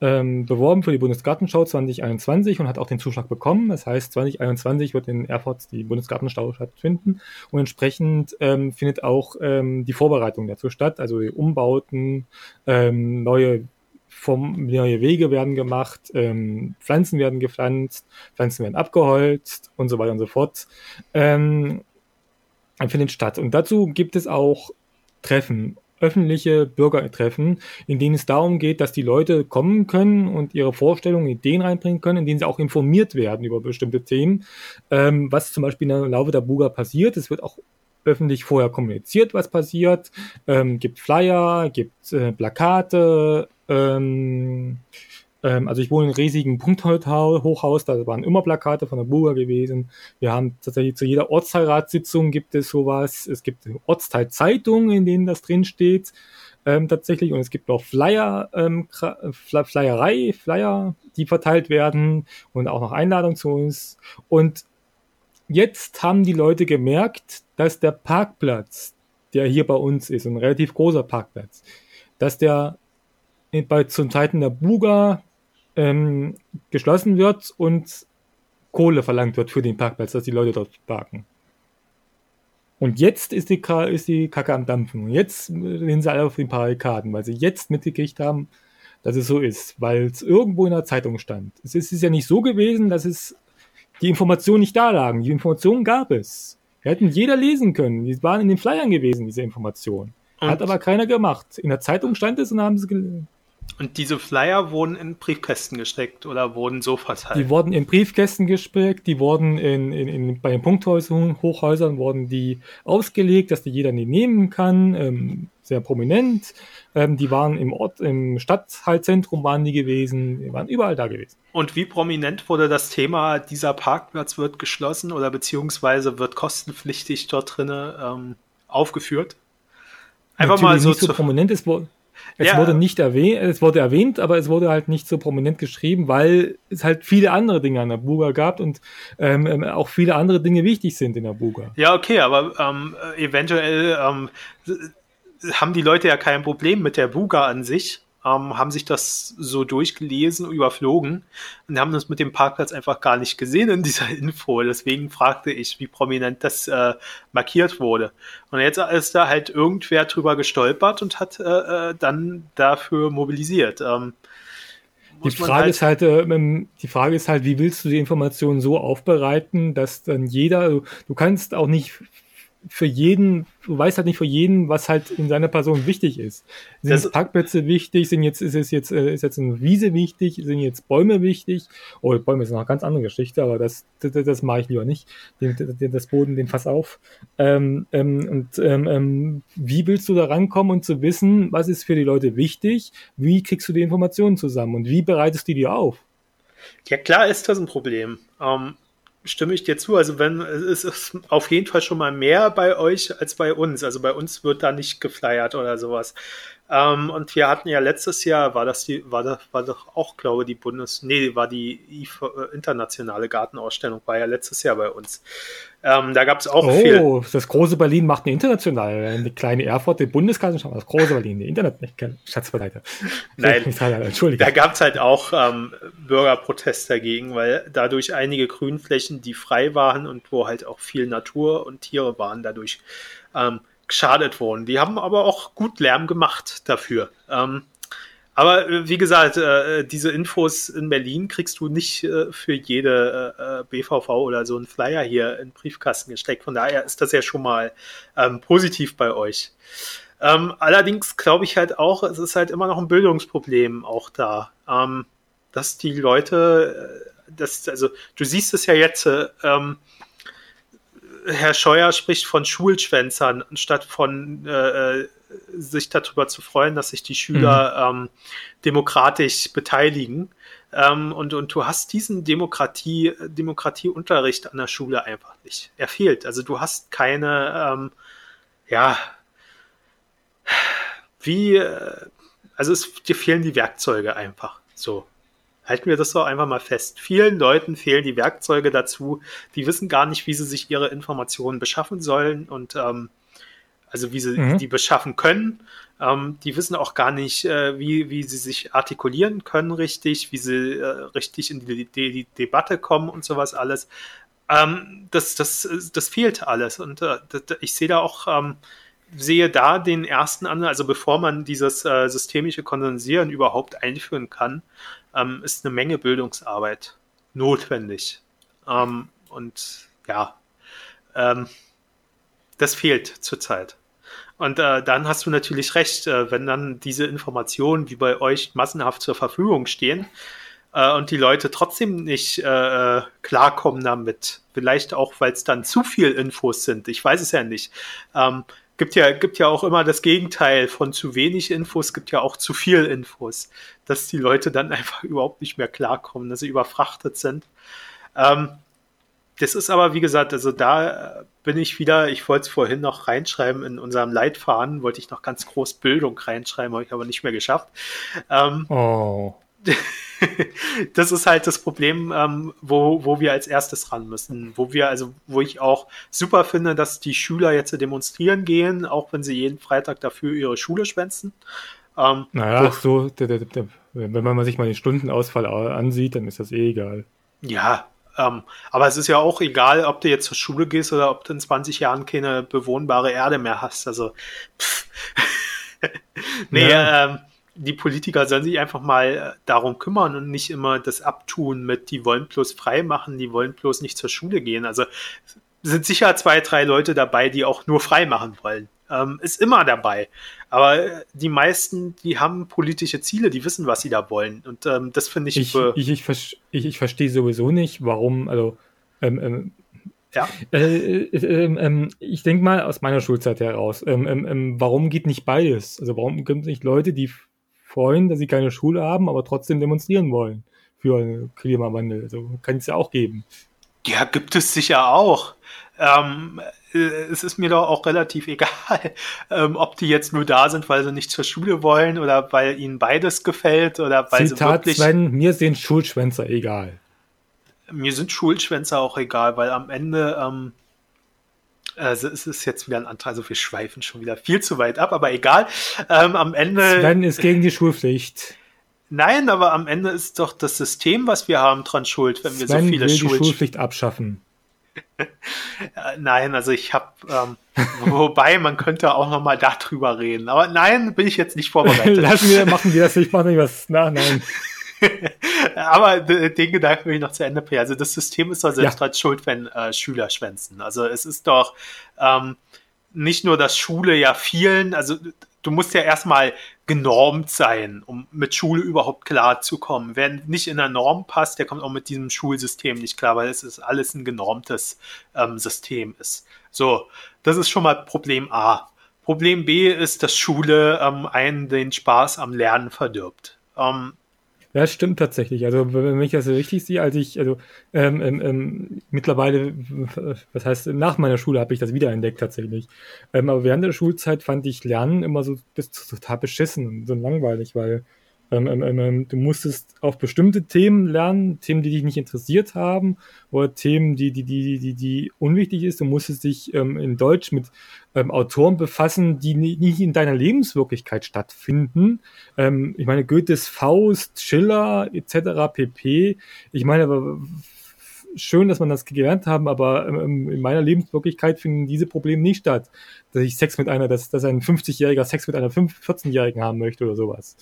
ähm, beworben für die Bundesgartenschau 2021 und hat auch den Zuschlag bekommen. Das heißt, 2021 wird in Erfurt die Bundesgartenschau stattfinden und entsprechend ähm, findet auch ähm, die Vorbereitung dazu statt, also die Umbauten, ähm, neue vom, neue Wege werden gemacht, ähm, Pflanzen werden gepflanzt, Pflanzen werden abgeholzt und so weiter und so fort. Ähm, findet statt. Und dazu gibt es auch Treffen öffentliche Bürgertreffen, in denen es darum geht, dass die Leute kommen können und ihre Vorstellungen, Ideen reinbringen können, in denen sie auch informiert werden über bestimmte Themen, ähm, was zum Beispiel im Laufe der Buga passiert. Es wird auch öffentlich vorher kommuniziert, was passiert. Ähm, gibt Flyer, gibt äh, Plakate, ähm, ähm, also ich wohne in einem riesigen Punkthochhaus, da waren immer Plakate von der Buga gewesen. Wir haben tatsächlich zu jeder Ortsteilratssitzung gibt es sowas. Es gibt Ortsteilzeitungen, in denen das drin steht. Ähm, tatsächlich. Und es gibt noch Flyer, ähm, Flyerei, Flyer, die verteilt werden und auch noch Einladungen zu uns. Und jetzt haben die Leute gemerkt, dass der Parkplatz, der hier bei uns ist, ein relativ großer Parkplatz, dass der bei, zu Zeiten der Buga ähm, geschlossen wird und Kohle verlangt wird für den Parkplatz, dass die Leute dort parken. Und jetzt ist die, ist die Kacke am Dampfen. Und jetzt sind sie alle auf den Barrikaden, weil sie jetzt mitgekriegt haben, dass es so ist, weil es irgendwo in der Zeitung stand. Es ist, es ist ja nicht so gewesen, dass es die Informationen nicht da lagen. Die Informationen gab es. Hätten jeder lesen können. Die waren in den Flyern gewesen, diese Informationen. Hat aber keiner gemacht. In der Zeitung stand es und haben sie gelesen. Und diese Flyer wurden in Briefkästen gesteckt oder wurden so verteilt? Die wurden in Briefkästen gesteckt, die wurden in, in, in, bei den Punkthäusern, Hochhäusern wurden die ausgelegt, dass die jeder nie nehmen kann, ähm, sehr prominent. Ähm, die waren im Ort, im Stadtteilzentrum waren die gewesen, die waren überall da gewesen. Und wie prominent wurde das Thema, dieser Parkplatz wird geschlossen oder beziehungsweise wird kostenpflichtig dort drinnen ähm, aufgeführt? Einfach Natürlich mal so, nicht so prominent, es wurde es ja. wurde nicht erwähnt, es wurde erwähnt, aber es wurde halt nicht so prominent geschrieben, weil es halt viele andere Dinge an der Buga gab und ähm, ähm auch viele andere Dinge wichtig sind in der Buga. Ja, okay, aber ähm, eventuell ähm, haben die Leute ja kein Problem mit der Buga an sich ähm, haben sich das so durchgelesen, überflogen und haben das mit dem Parkplatz einfach gar nicht gesehen in dieser Info. Deswegen fragte ich, wie prominent das äh, markiert wurde. Und jetzt ist da halt irgendwer drüber gestolpert und hat äh, äh dann dafür mobilisiert. Ähm, die Frage halt ist halt, äh, die Frage ist halt, wie willst du die Informationen so aufbereiten, dass dann jeder, du kannst auch nicht für jeden, du weißt halt nicht für jeden, was halt in seiner Person wichtig ist. Sind das, Parkplätze wichtig? Sind jetzt, ist es jetzt, äh, ist jetzt eine Wiese wichtig? Sind jetzt Bäume wichtig? Oh, Bäume ist noch eine ganz andere Geschichte, aber das, das, das mache ich lieber nicht. Den, das Boden, den Fass auf. Ähm, ähm, und ähm, ähm, wie willst du da rankommen und zu wissen, was ist für die Leute wichtig? Wie kriegst du die Informationen zusammen und wie bereitest du die dir auf? Ja, klar ist das ein Problem. Ähm, stimme ich dir zu. Also wenn es ist auf jeden Fall schon mal mehr bei euch als bei uns. Also bei uns wird da nicht geflyert oder sowas. Ähm, und wir hatten ja letztes Jahr, war das die, war das, war doch auch, glaube ich, die Bundes, nee, war die äh, internationale Gartenausstellung, war ja letztes Jahr bei uns. Ähm, da gab es auch oh, viel. Oh, das große Berlin macht eine internationale, eine kleine Erfurt, die Bundesgartenschau, das große Berlin, die Internet, nicht, Schatzbereiter. Nein, Entschuldigung. Da gab es halt auch ähm, Bürgerprotest dagegen, weil dadurch einige Grünflächen, die frei waren und wo halt auch viel Natur und Tiere waren, dadurch ähm, geschadet wurden. Die haben aber auch gut Lärm gemacht dafür. Ähm, aber äh, wie gesagt, äh, diese Infos in Berlin kriegst du nicht äh, für jede äh, BVV oder so einen Flyer hier in den Briefkasten gesteckt. Von daher ist das ja schon mal ähm, positiv bei euch. Ähm, allerdings glaube ich halt auch, es ist halt immer noch ein Bildungsproblem auch da, ähm, dass die Leute, äh, das, also du siehst es ja jetzt, äh, Herr Scheuer spricht von Schulschwänzern, anstatt von äh, äh, sich darüber zu freuen, dass sich die Schüler mhm. ähm, demokratisch beteiligen. Ähm, und, und du hast diesen Demokratie, Demokratieunterricht an der Schule einfach nicht. Er fehlt. Also du hast keine, ähm, ja, wie, äh, also es, dir fehlen die Werkzeuge einfach. So halten wir das doch einfach mal fest. Vielen Leuten fehlen die Werkzeuge dazu. Die wissen gar nicht, wie sie sich ihre Informationen beschaffen sollen. Und ähm, also wie sie mhm. die beschaffen können. Ähm, die wissen auch gar nicht, äh, wie, wie sie sich artikulieren können richtig, wie sie äh, richtig in die, die, die, Debatte kommen und sowas alles. Ähm, das, das, das fehlt alles. Und äh, ich sehe da auch, ähm, sehe da den ersten an, also bevor man dieses äh, systemische Kondensieren überhaupt einführen kann, ähm, ist eine Menge Bildungsarbeit notwendig. Ähm, und ja, ähm, das fehlt zurzeit. Und äh, dann hast du natürlich recht, äh, wenn dann diese Informationen wie bei euch massenhaft zur Verfügung stehen äh, und die Leute trotzdem nicht äh, klarkommen damit, vielleicht auch, weil es dann zu viel Infos sind, ich weiß es ja nicht. Ähm, gibt ja, gibt ja auch immer das Gegenteil von zu wenig Infos, gibt ja auch zu viel Infos, dass die Leute dann einfach überhaupt nicht mehr klarkommen, dass sie überfrachtet sind. Ähm, das ist aber, wie gesagt, also da bin ich wieder, ich wollte es vorhin noch reinschreiben in unserem Leitfaden, wollte ich noch ganz groß Bildung reinschreiben, habe ich aber nicht mehr geschafft. Ähm, oh. das ist halt das Problem, ähm, wo, wo wir als erstes ran müssen. Wo wir, also, wo ich auch super finde, dass die Schüler jetzt demonstrieren gehen, auch wenn sie jeden Freitag dafür ihre Schule schwänzen. Ähm, naja, so, wenn man sich mal den Stundenausfall ansieht, dann ist das eh egal. Ja, ähm, aber es ist ja auch egal, ob du jetzt zur Schule gehst oder ob du in 20 Jahren keine bewohnbare Erde mehr hast. Also, pff. nee, ja. ähm, die Politiker sollen sich einfach mal äh, darum kümmern und nicht immer das abtun mit, die wollen bloß frei machen, die wollen bloß nicht zur Schule gehen. Also sind sicher zwei, drei Leute dabei, die auch nur frei machen wollen. Ähm, ist immer dabei. Aber äh, die meisten, die haben politische Ziele, die wissen, was sie da wollen. Und ähm, das finde ich. Ich, ich, ich, ich, ich verstehe sowieso nicht, warum, also ähm, ähm ja. Äh, äh, äh, ich denke mal aus meiner Schulzeit heraus, ähm, ähm, ähm, warum geht nicht beides? Also warum gibt es nicht Leute, die freuen, dass sie keine Schule haben, aber trotzdem demonstrieren wollen für Klimawandel? Also kann es ja auch geben. Ja, gibt es sicher auch. Ähm, äh, es ist mir doch auch relativ egal, ähm, ob die jetzt nur da sind, weil sie nicht zur Schule wollen oder weil ihnen beides gefällt oder weil Zitat sie wirklich. Sven, mir sind Schulschwänzer egal. Mir sind Schulschwänzer auch egal, weil am Ende ähm, also es ist jetzt wieder ein Antrag, also wir schweifen schon wieder viel zu weit ab, aber egal. Ähm, am Ende. Sven ist gegen die Schulpflicht. Nein, aber am Ende ist doch das System, was wir haben, dran schuld, wenn wir Sven so viele will Schul die Schulpflicht abschaffen. Nein, also ich habe, ähm, wobei man könnte auch noch mal darüber reden. Aber nein, bin ich jetzt nicht vorbereitet. Lassen wir, machen wir das nicht, machen wir was. Na, nein. Aber den Gedanken will ich noch zu Ende bringen. Also das System ist doch selbst ja. schuld, wenn äh, Schüler schwänzen. Also es ist doch ähm, nicht nur, dass Schule ja vielen, also du musst ja erstmal genormt sein, um mit Schule überhaupt klarzukommen. Wer nicht in der Norm passt, der kommt auch mit diesem Schulsystem nicht klar, weil es ist alles ein genormtes ähm, System ist. So, das ist schon mal Problem A. Problem B ist, dass Schule ähm, einen den Spaß am Lernen verdirbt. Ähm, ja, stimmt tatsächlich. Also wenn ich das richtig sehe, als ich, also ähm, ähm, ähm mittlerweile, was heißt, nach meiner Schule habe ich das wiederentdeckt tatsächlich. Ähm, aber während der Schulzeit fand ich Lernen immer so total beschissen und so langweilig, weil ähm, ähm, du musstest auf bestimmte Themen lernen, Themen, die dich nicht interessiert haben, oder Themen, die, die, die, die, die unwichtig ist. Du musstest dich in Deutsch mit ähm, Autoren befassen, die nicht in deiner Lebenswirklichkeit stattfinden. Ähm, ich meine, Goethes Faust, Schiller etc. pp. Ich meine, schön, dass man das gelernt haben, aber ähm, in meiner Lebenswirklichkeit finden diese Probleme nicht statt. Dass ich Sex mit einer, dass, dass ein 50-Jähriger Sex mit einer 14-Jährigen haben möchte oder sowas.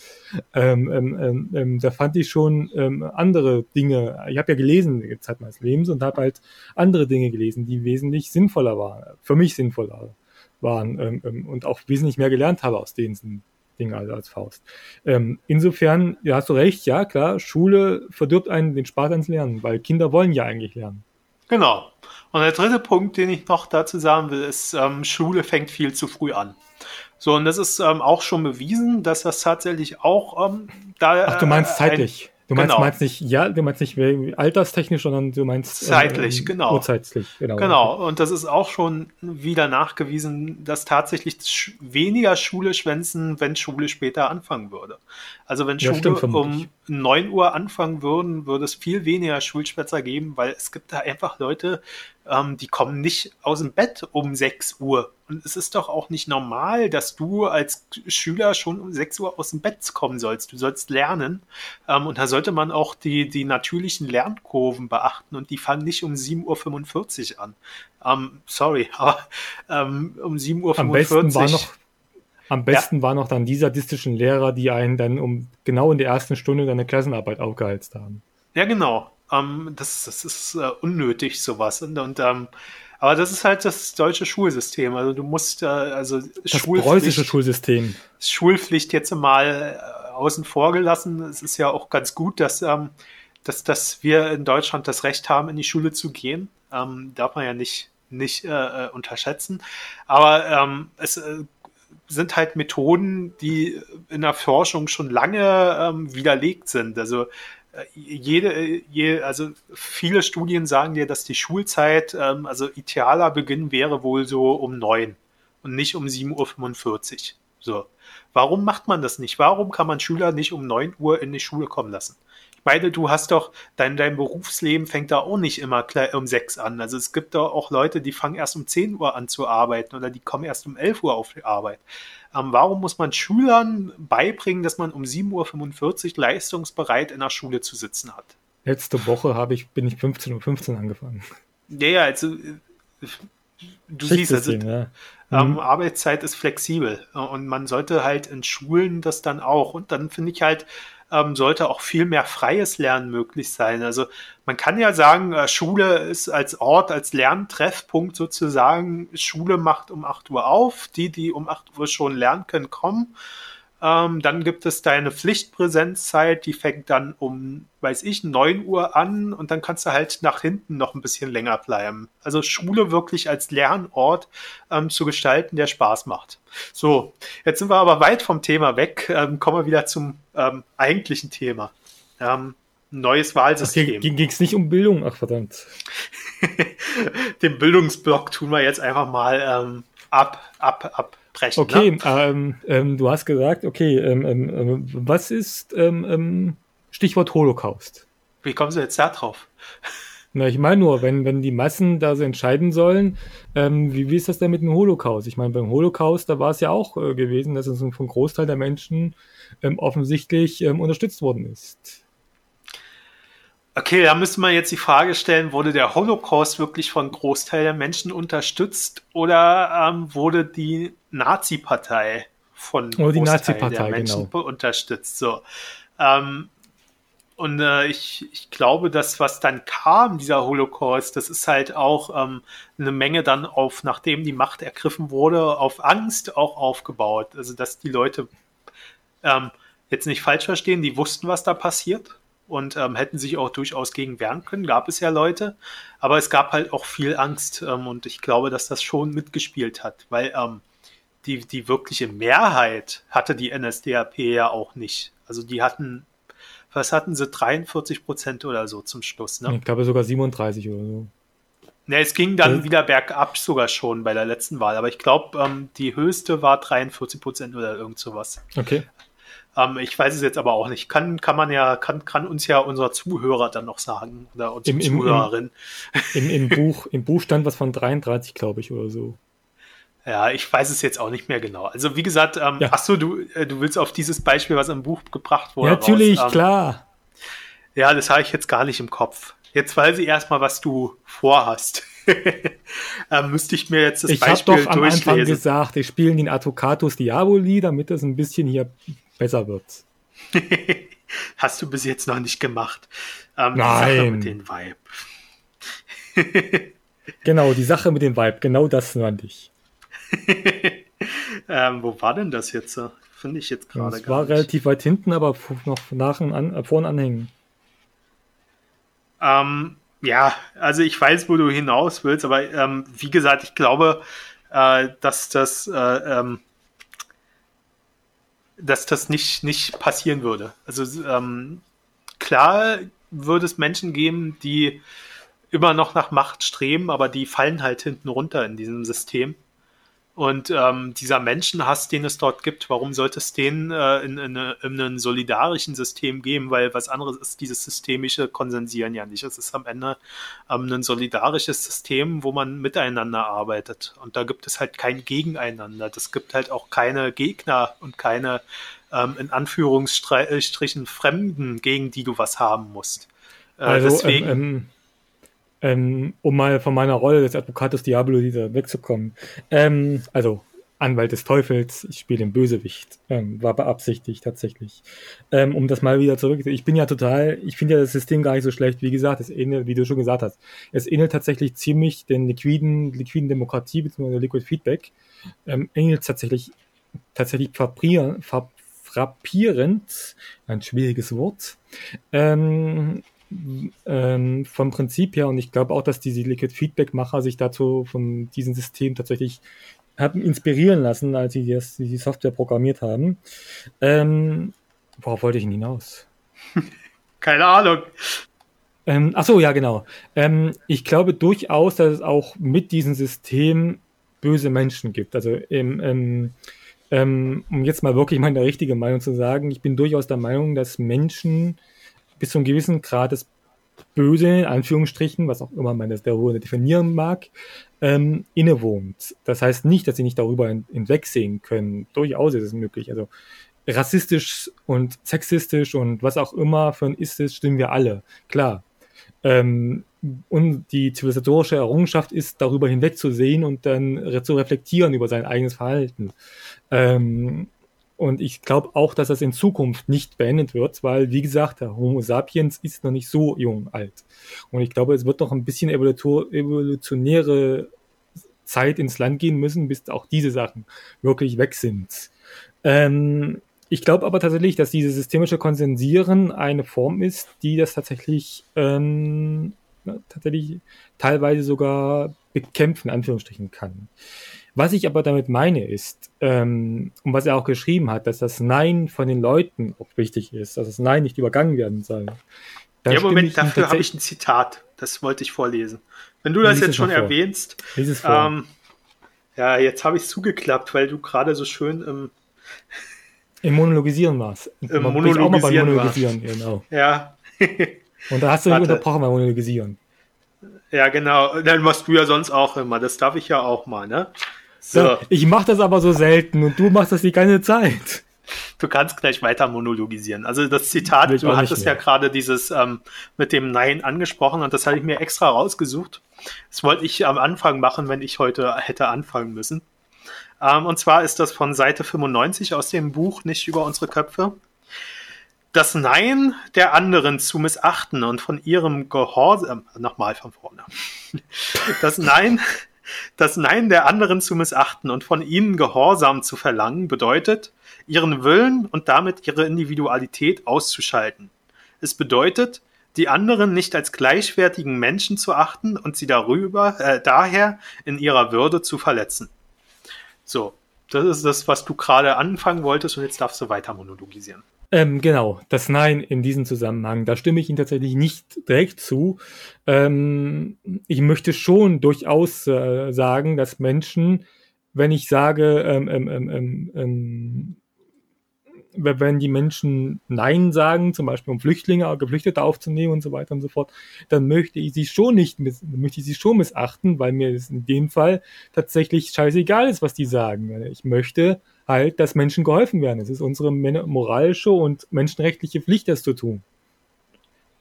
Ähm, ähm, ähm, ähm, da fand ich schon ähm, andere Dinge. Ich habe ja gelesen Zeit meines Lebens und habe halt andere Dinge gelesen, die wesentlich sinnvoller waren, für mich sinnvoller waren ähm, ähm, und auch wesentlich mehr gelernt habe aus denen Ding also als Faust. Ähm, insofern, ja, hast du recht, ja, klar, Schule verdirbt einen den Spaß ans Lernen, weil Kinder wollen ja eigentlich lernen. Genau. Und der dritte Punkt, den ich noch dazu sagen will, ist, ähm, Schule fängt viel zu früh an. So, und das ist ähm, auch schon bewiesen, dass das tatsächlich auch ähm, da. Ach, du meinst zeitlich. Du meinst, genau. meinst nicht, ja, du meinst nicht alterstechnisch, sondern du meinst äh, zeitlich, äh, genau. Urzeitlich, genau. Genau. Und das ist auch schon wieder nachgewiesen, dass tatsächlich weniger Schule schwänzen, wenn Schule später anfangen würde. Also wenn Schule ja, stimmt, um 9 Uhr anfangen würden, würde es viel weniger Schulschwätzer geben, weil es gibt da einfach Leute, ähm, die kommen nicht aus dem Bett um 6 Uhr. Und es ist doch auch nicht normal, dass du als Schüler schon um 6 Uhr aus dem Bett kommen sollst. Du sollst lernen. Ähm, und da sollte man auch die, die natürlichen Lernkurven beachten und die fangen nicht um 7.45 Uhr an. Ähm, sorry, aber ähm, um 7.45 Uhr. Am besten war noch am besten ja. war noch dann die sadistischen Lehrer, die einen dann um genau in der ersten Stunde deine Klassenarbeit aufgeheizt haben. Ja, genau. Ähm, das, das ist äh, unnötig, sowas. Und, und ähm, aber das ist halt das deutsche Schulsystem. Also du musst äh, also das Schulpflicht, preußische Schulsystem. Schulpflicht jetzt mal äh, außen vor gelassen. Es ist ja auch ganz gut, dass, ähm, dass, dass wir in Deutschland das Recht haben, in die Schule zu gehen. Ähm, darf man ja nicht, nicht äh, äh unterschätzen. Aber ähm, es äh, sind halt Methoden, die in der Forschung schon lange ähm, widerlegt sind. Also jede, je, also viele Studien sagen dir, dass die Schulzeit, ähm, also idealer Beginn wäre wohl so um neun und nicht um 7.45 Uhr. So. Warum macht man das nicht? Warum kann man Schüler nicht um neun Uhr in die Schule kommen lassen? Meine, du hast doch, dein, dein Berufsleben fängt da auch nicht immer um sechs an. Also es gibt da auch Leute, die fangen erst um 10 Uhr an zu arbeiten oder die kommen erst um 11 Uhr auf die Arbeit. Ähm, warum muss man Schülern beibringen, dass man um 7.45 Uhr leistungsbereit in der Schule zu sitzen hat? Letzte Woche habe ich, bin ich 15.15 Uhr 15 angefangen. Ja, ja, also äh, du siehst, also, ja. ähm, mhm. Arbeitszeit ist flexibel und man sollte halt in Schulen das dann auch. Und dann finde ich halt, ähm, sollte auch viel mehr freies Lernen möglich sein. Also man kann ja sagen, äh, Schule ist als Ort, als Lerntreffpunkt sozusagen, Schule macht um 8 Uhr auf, die, die um 8 Uhr schon lernen können, kommen. Ähm, dann gibt es deine Pflichtpräsenzzeit, die fängt dann um, weiß ich, 9 Uhr an und dann kannst du halt nach hinten noch ein bisschen länger bleiben. Also Schule wirklich als Lernort ähm, zu gestalten, der Spaß macht. So, jetzt sind wir aber weit vom Thema weg. Ähm, kommen wir wieder zum ähm, eigentlichen Thema. Ähm, neues Wahlsystem. Ging es nicht um Bildung? Ach verdammt. Den Bildungsblock tun wir jetzt einfach mal ähm, ab, ab, ab brechen. Okay, ne? ähm, ähm, du hast gesagt, okay, ähm, ähm, ähm was ist ähm, Stichwort Holocaust? Wie kommen Sie jetzt da drauf? Na, ich meine nur, wenn, wenn die Massen da so entscheiden sollen, wie, wie ist das denn mit dem Holocaust? Ich meine, beim Holocaust, da war es ja auch äh, gewesen, dass es vom Großteil der Menschen offensichtlich unterstützt worden ist. Okay, da müsste man jetzt die Frage stellen, wurde der Holocaust wirklich von Großteil der Menschen unterstützt oder ähm, wurde die Nazi-Partei von oh, die Großteil der Menschen genau. unterstützt? So. Ähm, und äh, ich, ich glaube, dass was dann kam, dieser Holocaust, das ist halt auch ähm, eine Menge dann auf, nachdem die Macht ergriffen wurde, auf Angst auch aufgebaut. Also dass die Leute ähm, jetzt nicht falsch verstehen, die wussten, was da passiert und ähm, hätten sich auch durchaus gegen wehren können, gab es ja Leute, aber es gab halt auch viel Angst ähm, und ich glaube, dass das schon mitgespielt hat, weil ähm, die, die wirkliche Mehrheit hatte die NSDAP ja auch nicht. Also die hatten, was hatten sie, 43 Prozent oder so zum Schluss, ne? Ich glaube sogar 37 oder so. Ne, es ging dann ja. wieder bergab sogar schon bei der letzten Wahl, aber ich glaube, ähm, die höchste war 43 Prozent oder irgend sowas. Okay. Ähm, ich weiß es jetzt aber auch nicht. Kann, kann man ja, kann, kann uns ja unser Zuhörer dann noch sagen oder unsere Im, Zuhörerin. Im, im, Buch, Im Buch stand was von 33, glaube ich, oder so. Ja, ich weiß es jetzt auch nicht mehr genau. Also wie gesagt, ähm, ja. ach so, du, äh, du willst auf dieses Beispiel, was im Buch gebracht wurde. Ja, natürlich, raus, ähm, klar. Ja, das habe ich jetzt gar nicht im Kopf. Jetzt weiß ich erstmal, was du vorhast. ähm, müsste ich mir jetzt das ich Beispiel Ich habe doch am Anfang gesagt, ich spiele den Advocatus Diaboli, damit das ein bisschen hier besser wird's. Hast du bis jetzt noch nicht gemacht. Ähm, Nein. mit den Vibe. genau, die Sache mit dem Vibe, genau das nannte ich. ähm, wo war denn das jetzt? Finde ich jetzt gerade nicht. Es war relativ weit hinten, aber noch nach an, äh, vorn anhängen. Ähm, ja, also ich weiß, wo du hinaus willst, aber ähm, wie gesagt, ich glaube, äh, dass das äh, ähm, dass das nicht, nicht passieren würde. Also ähm, klar würde es Menschen geben, die immer noch nach Macht streben, aber die fallen halt hinten runter in diesem System. Und ähm, dieser Menschenhass, den es dort gibt, warum sollte es den äh, in, in, in, einem solidarischen System geben? Weil was anderes ist dieses systemische Konsensieren ja nicht. Es ist am Ende ähm, ein solidarisches System, wo man miteinander arbeitet. Und da gibt es halt kein Gegeneinander. Das gibt halt auch keine Gegner und keine ähm, in Anführungsstrichen Fremden, gegen die du was haben musst. Äh, also, deswegen. Ähm, um mal von meiner Rolle des Advocatus Diablo wegzukommen. Ähm, also Anwalt des Teufels, ich spiele den Bösewicht, ähm, war beabsichtigt tatsächlich. Ähm, um das mal wieder zurück, ich bin ja total, ich finde ja das System gar nicht so schlecht, wie gesagt, es ähnelt, wie du schon gesagt hast, es ähnelt tatsächlich ziemlich den liquiden, liquiden Demokratie bzw. Liquid Feedback, ähm, ähnelt tatsächlich, tatsächlich frappierend, frappierend, ein schwieriges Wort, ähm, ähm, vom Prinzip her, und ich glaube auch, dass diese Liquid Feedback-Macher sich dazu von diesem System tatsächlich haben inspirieren lassen, als sie das, die Software programmiert haben. Ähm, worauf wollte ich denn hinaus? Keine Ahnung. Ähm, ach so, ja, genau. Ähm, ich glaube durchaus, dass es auch mit diesem System böse Menschen gibt. Also, ähm, ähm, um jetzt mal wirklich meine richtige Meinung zu sagen, ich bin durchaus der Meinung, dass Menschen bis zu einem gewissen Grad das Böse, in Anführungsstrichen, was auch immer man das darüber definieren mag, ähm, innewohnt. Das heißt nicht, dass sie nicht darüber hinwegsehen können. Durchaus ist es möglich. Also rassistisch und sexistisch und was auch immer für ein ist es, stimmen wir alle. Klar. Ähm, und die zivilisatorische Errungenschaft ist, darüber hinwegzusehen und dann zu reflektieren über sein eigenes Verhalten. Ähm, und ich glaube auch, dass das in Zukunft nicht beendet wird, weil, wie gesagt, der Homo sapiens ist noch nicht so jung alt. Und ich glaube, es wird noch ein bisschen evolutionäre Zeit ins Land gehen müssen, bis auch diese Sachen wirklich weg sind. Ähm, ich glaube aber tatsächlich, dass dieses systemische Konsensieren eine Form ist, die das tatsächlich, ähm, tatsächlich teilweise sogar bekämpfen, Anführungsstrichen kann. Was ich aber damit meine ist, ähm, und was er auch geschrieben hat, dass das Nein von den Leuten auch wichtig ist, dass das Nein nicht übergangen werden soll. Da ja, Moment, dafür habe ich ein Zitat. Das wollte ich vorlesen. Wenn du das jetzt schon erwähnst. Ähm, ja, jetzt habe ich es zugeklappt, weil du gerade so schön im, Im Monologisieren warst. Im Monologisieren, mal beim Monologisieren, war. genau. Ja. Und da hast du mich unterbrochen beim Monologisieren. Ja, genau. Dann machst du ja sonst auch immer. Das darf ich ja auch mal, ne? So. Ich mache das aber so selten und du machst das die ganze Zeit. Du kannst gleich weiter monologisieren. Also das Zitat, du hattest ja gerade dieses ähm, mit dem Nein angesprochen und das hatte ich mir extra rausgesucht. Das wollte ich am Anfang machen, wenn ich heute hätte anfangen müssen. Ähm, und zwar ist das von Seite 95 aus dem Buch Nicht über unsere Köpfe. Das Nein der anderen zu missachten und von ihrem Gehorsam, nochmal von vorne. Das Nein das Nein der anderen zu missachten und von ihnen Gehorsam zu verlangen, bedeutet, ihren Willen und damit ihre Individualität auszuschalten. Es bedeutet, die anderen nicht als gleichwertigen Menschen zu achten und sie darüber, äh, daher in ihrer Würde zu verletzen. So, das ist das, was du gerade anfangen wolltest und jetzt darfst du weiter monologisieren. Ähm, genau, das Nein in diesem Zusammenhang, da stimme ich Ihnen tatsächlich nicht direkt zu. Ähm, ich möchte schon durchaus äh, sagen, dass Menschen, wenn ich sage, ähm, ähm, ähm, ähm, wenn die Menschen Nein sagen, zum Beispiel um Flüchtlinge, Geflüchtete aufzunehmen und so weiter und so fort, dann möchte ich sie schon nicht, möchte ich sie schon missachten, weil mir es in dem Fall tatsächlich scheißegal ist, was die sagen. Ich möchte halt, dass Menschen geholfen werden. Es ist unsere moralische und menschenrechtliche Pflicht, das zu tun.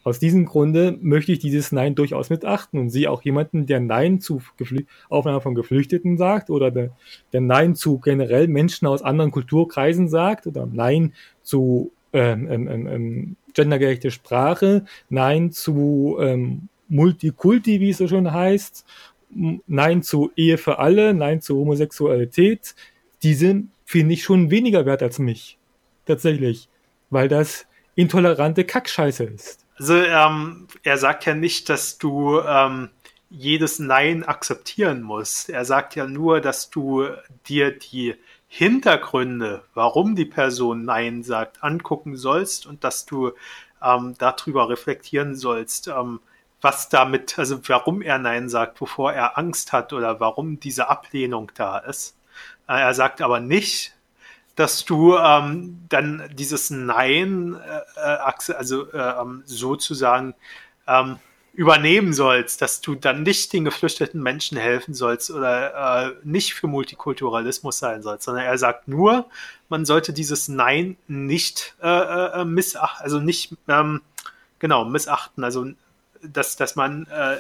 Aus diesem Grunde möchte ich dieses Nein durchaus mitachten und sehe auch jemanden, der Nein zu Geflü Aufnahme von Geflüchteten sagt oder der, der, Nein zu generell Menschen aus anderen Kulturkreisen sagt oder Nein zu ähm, ähm, ähm, ähm gendergerechte Sprache, Nein zu ähm, Multikulti, wie es so schon heißt, Nein zu Ehe für alle, Nein zu Homosexualität. Diese finde ich schon weniger wert als mich. Tatsächlich. Weil das intolerante Kackscheiße ist. Also ähm, er sagt ja nicht, dass du ähm, jedes Nein akzeptieren musst. Er sagt ja nur, dass du dir die Hintergründe, warum die Person Nein sagt, angucken sollst und dass du ähm, darüber reflektieren sollst, ähm, was damit, also warum er Nein sagt, wovor er Angst hat oder warum diese Ablehnung da ist. Äh, er sagt aber nicht, dass du ähm, dann dieses Nein, äh, äh also äh, ähm, sozusagen ähm, übernehmen sollst, dass du dann nicht den geflüchteten Menschen helfen sollst oder äh, nicht für Multikulturalismus sein sollst, sondern er sagt nur, man sollte dieses Nein nicht äh, äh, missachten, also nicht ähm, genau missachten, also dass, dass man äh,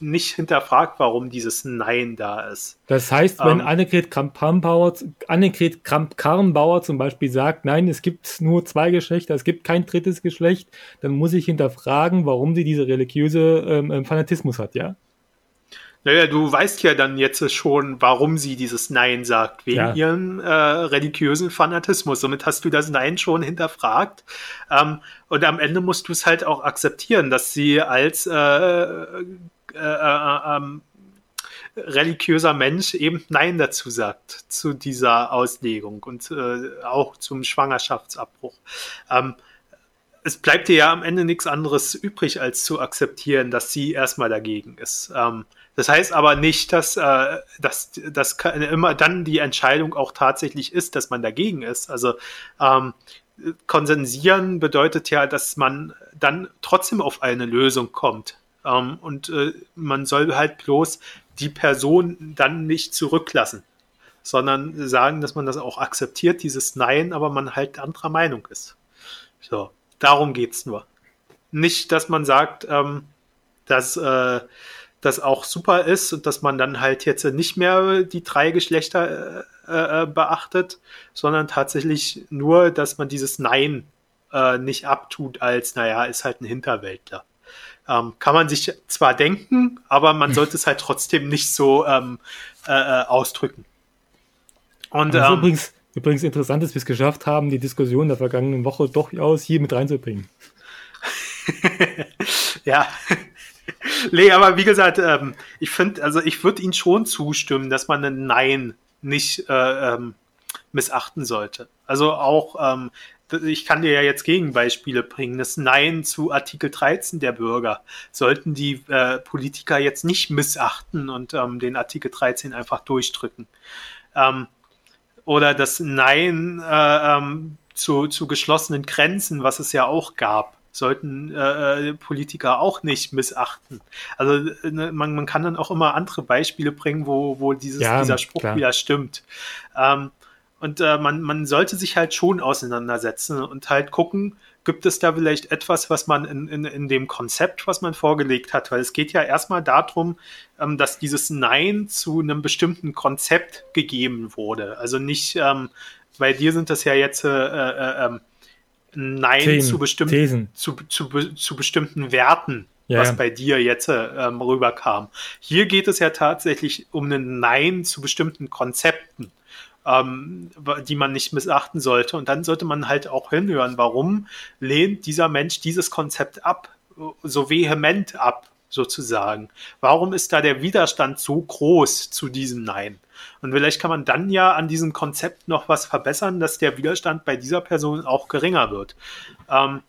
nicht hinterfragt, warum dieses Nein da ist. Das heißt, wenn ähm, Annegret Kramp-Karrenbauer, Annegret Kramp-Karrenbauer zum Beispiel sagt, nein, es gibt nur zwei Geschlechter, es gibt kein drittes Geschlecht, dann muss ich hinterfragen, warum sie diese religiöse ähm, ähm Fanatismus hat, ja? Naja, du weißt ja dann jetzt schon, warum sie dieses Nein sagt, wegen ja. ihrem äh, religiösen Fanatismus. Somit hast du das Nein schon hinterfragt. Ähm, und am Ende musst du es halt auch akzeptieren, dass sie als äh, äh, äh, ähm, religiöser Mensch eben Nein dazu sagt zu dieser Auslegung und äh, auch zum Schwangerschaftsabbruch. Ähm, es bleibt dir ja am Ende nichts anderes übrig, als zu akzeptieren, dass sie erstmal dagegen ist. Ähm, das heißt aber nicht, dass, äh, dass, dass immer dann die Entscheidung auch tatsächlich ist, dass man dagegen ist. Also ähm, konsensieren bedeutet ja, dass man dann trotzdem auf eine Lösung kommt. Ähm, und äh, man soll halt bloß die Person dann nicht zurücklassen, sondern sagen, dass man das auch akzeptiert, dieses Nein, aber man halt anderer Meinung ist. So, darum geht's nur. Nicht, dass man sagt, ähm, dass äh, das auch super ist und dass man dann halt jetzt nicht mehr die drei Geschlechter äh, äh, beachtet, sondern tatsächlich nur, dass man dieses Nein äh, nicht abtut als, naja, ist halt ein Hinterwäldler. Ähm, kann man sich zwar denken, aber man sollte es halt trotzdem nicht so ähm, äh, äh ausdrücken. Und ähm, übrigens, übrigens interessant, dass wir es geschafft haben, die Diskussion der vergangenen Woche durchaus hier mit reinzubringen. ja. nee, aber wie gesagt, ähm, ich finde, also ich würde Ihnen schon zustimmen, dass man ein Nein nicht äh, ähm, missachten sollte. Also auch, ähm, ich kann dir ja jetzt Gegenbeispiele bringen. Das Nein zu Artikel 13 der Bürger sollten die äh, Politiker jetzt nicht missachten und ähm, den Artikel 13 einfach durchdrücken. Ähm, oder das Nein äh, ähm, zu, zu geschlossenen Grenzen, was es ja auch gab sollten äh, äh Politiker auch nicht missachten. Also ne, man, man kann dann auch immer andere Beispiele bringen, wo, wo dieses, ja, dieser Spruch klar. wieder stimmt. Ähm, und äh, man, man sollte sich halt schon auseinandersetzen und halt gucken, gibt es da vielleicht etwas, was man in, in, in dem Konzept, was man vorgelegt hat, weil es geht ja erstmal darum, ähm, dass dieses Nein zu einem bestimmten Konzept gegeben wurde. Also nicht, ähm, bei dir sind das ja jetzt äh, äh, ähm, Nein Thesen, zu bestimmten zu, zu, zu bestimmten Werten, ja. was bei dir jetzt ähm, rüberkam. Hier geht es ja tatsächlich um ein Nein zu bestimmten Konzepten ähm, die man nicht missachten sollte. Und dann sollte man halt auch hinhören, warum lehnt dieser Mensch dieses Konzept ab, so vehement ab, sozusagen. Warum ist da der Widerstand so groß zu diesem Nein? Und vielleicht kann man dann ja an diesem Konzept noch was verbessern, dass der Widerstand bei dieser Person auch geringer wird. Ähm,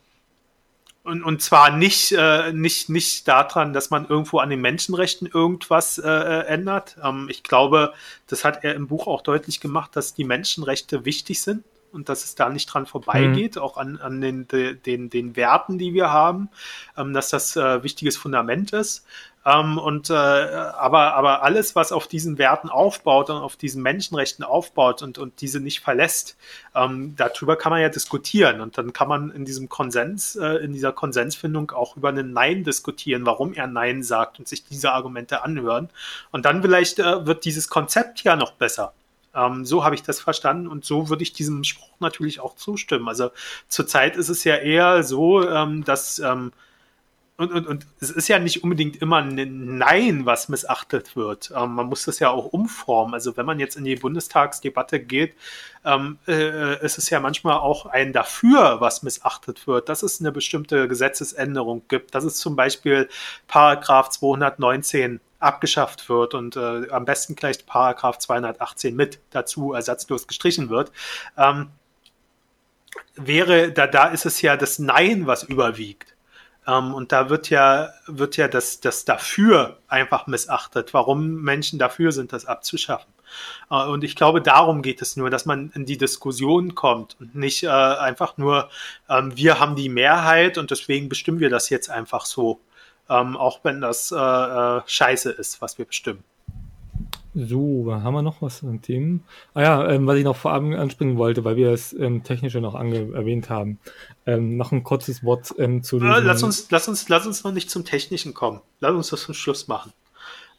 und, und zwar nicht, äh, nicht, nicht daran, dass man irgendwo an den Menschenrechten irgendwas äh, äh, ändert. Ähm, ich glaube, das hat er im Buch auch deutlich gemacht, dass die Menschenrechte wichtig sind und dass es da nicht dran vorbeigeht, mhm. auch an, an den, den, den Werten, die wir haben, ähm, dass das äh, wichtiges Fundament ist. Ähm, und äh, aber, aber alles, was auf diesen Werten aufbaut und auf diesen Menschenrechten aufbaut und, und diese nicht verlässt, ähm, darüber kann man ja diskutieren. Und dann kann man in diesem Konsens, äh, in dieser Konsensfindung auch über einen Nein diskutieren, warum er Nein sagt und sich diese Argumente anhören. Und dann vielleicht äh, wird dieses Konzept ja noch besser. Ähm, so habe ich das verstanden und so würde ich diesem Spruch natürlich auch zustimmen. Also zurzeit ist es ja eher so, ähm, dass ähm, und, und, und es ist ja nicht unbedingt immer ein Nein, was missachtet wird. Ähm, man muss das ja auch umformen. Also wenn man jetzt in die Bundestagsdebatte geht, ähm, äh, ist es ja manchmal auch ein Dafür, was missachtet wird, dass es eine bestimmte Gesetzesänderung gibt, dass es zum Beispiel Paragraph 219 abgeschafft wird und äh, am besten gleich Paragraph 218 mit dazu ersatzlos gestrichen wird. Ähm, wäre, da, da ist es ja das Nein, was überwiegt. Ähm, und da wird ja, wird ja das, das dafür einfach missachtet, warum Menschen dafür sind, das abzuschaffen. Äh, und ich glaube, darum geht es nur, dass man in die Diskussion kommt und nicht äh, einfach nur, ähm, wir haben die Mehrheit und deswegen bestimmen wir das jetzt einfach so. Ähm, auch wenn das äh, äh, scheiße ist, was wir bestimmen. So, haben wir noch was an Themen? Ah ja, ähm, was ich noch vorab anspringen wollte, weil wir das ähm, Technische noch erwähnt haben. Ähm, noch ein kurzes Wort ähm, zu diesem... lass, uns, lass, uns, lass uns noch nicht zum Technischen kommen. Lass uns das zum Schluss machen.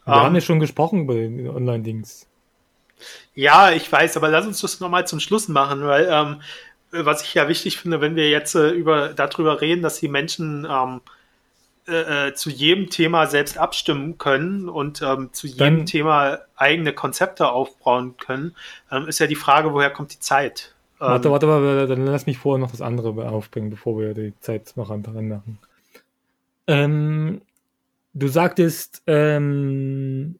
Wir haben ähm, ja schon gesprochen über den Online-Dings. Ja, ich weiß, aber lass uns das nochmal zum Schluss machen, weil ähm, was ich ja wichtig finde, wenn wir jetzt äh, über darüber reden, dass die Menschen äh, äh, zu jedem Thema selbst abstimmen können und ähm, zu jedem dann, Thema eigene Konzepte aufbauen können, ähm, ist ja die Frage, woher kommt die Zeit? Ähm, warte, warte, warte, dann lass mich vorher noch das andere aufbringen, bevor wir die Zeit noch dran machen. Ähm, du sagtest, ähm,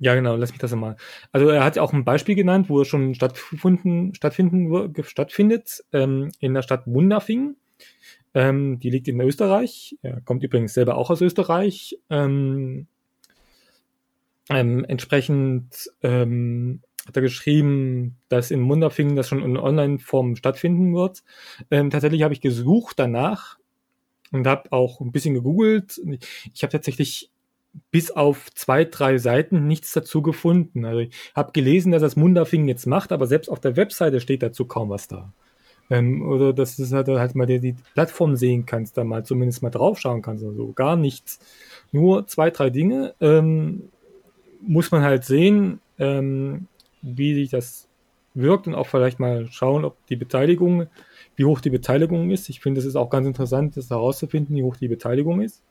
ja, genau, lass mich das mal. Also er hat auch ein Beispiel genannt, wo er schon stattfinden, stattfinden, stattfindet, ähm, in der Stadt Wunderfing. Ähm, die liegt in Österreich. Er kommt übrigens selber auch aus Österreich. Ähm, ähm, entsprechend ähm, hat er geschrieben, dass in Munderfingen das schon in Online-Form stattfinden wird. Ähm, tatsächlich habe ich gesucht danach und habe auch ein bisschen gegoogelt. Ich habe tatsächlich bis auf zwei, drei Seiten nichts dazu gefunden. Also ich habe gelesen, dass das Munderfingen jetzt macht, aber selbst auf der Webseite steht dazu kaum was da. Ähm, oder dass du halt, halt mal die, die, Plattform sehen kannst, da mal zumindest mal draufschauen kannst oder so. Gar nichts. Nur zwei, drei Dinge ähm, muss man halt sehen, ähm, wie sich das wirkt und auch vielleicht mal schauen, ob die Beteiligung, wie hoch die Beteiligung ist. Ich finde, es ist auch ganz interessant, das herauszufinden, wie hoch die Beteiligung ist.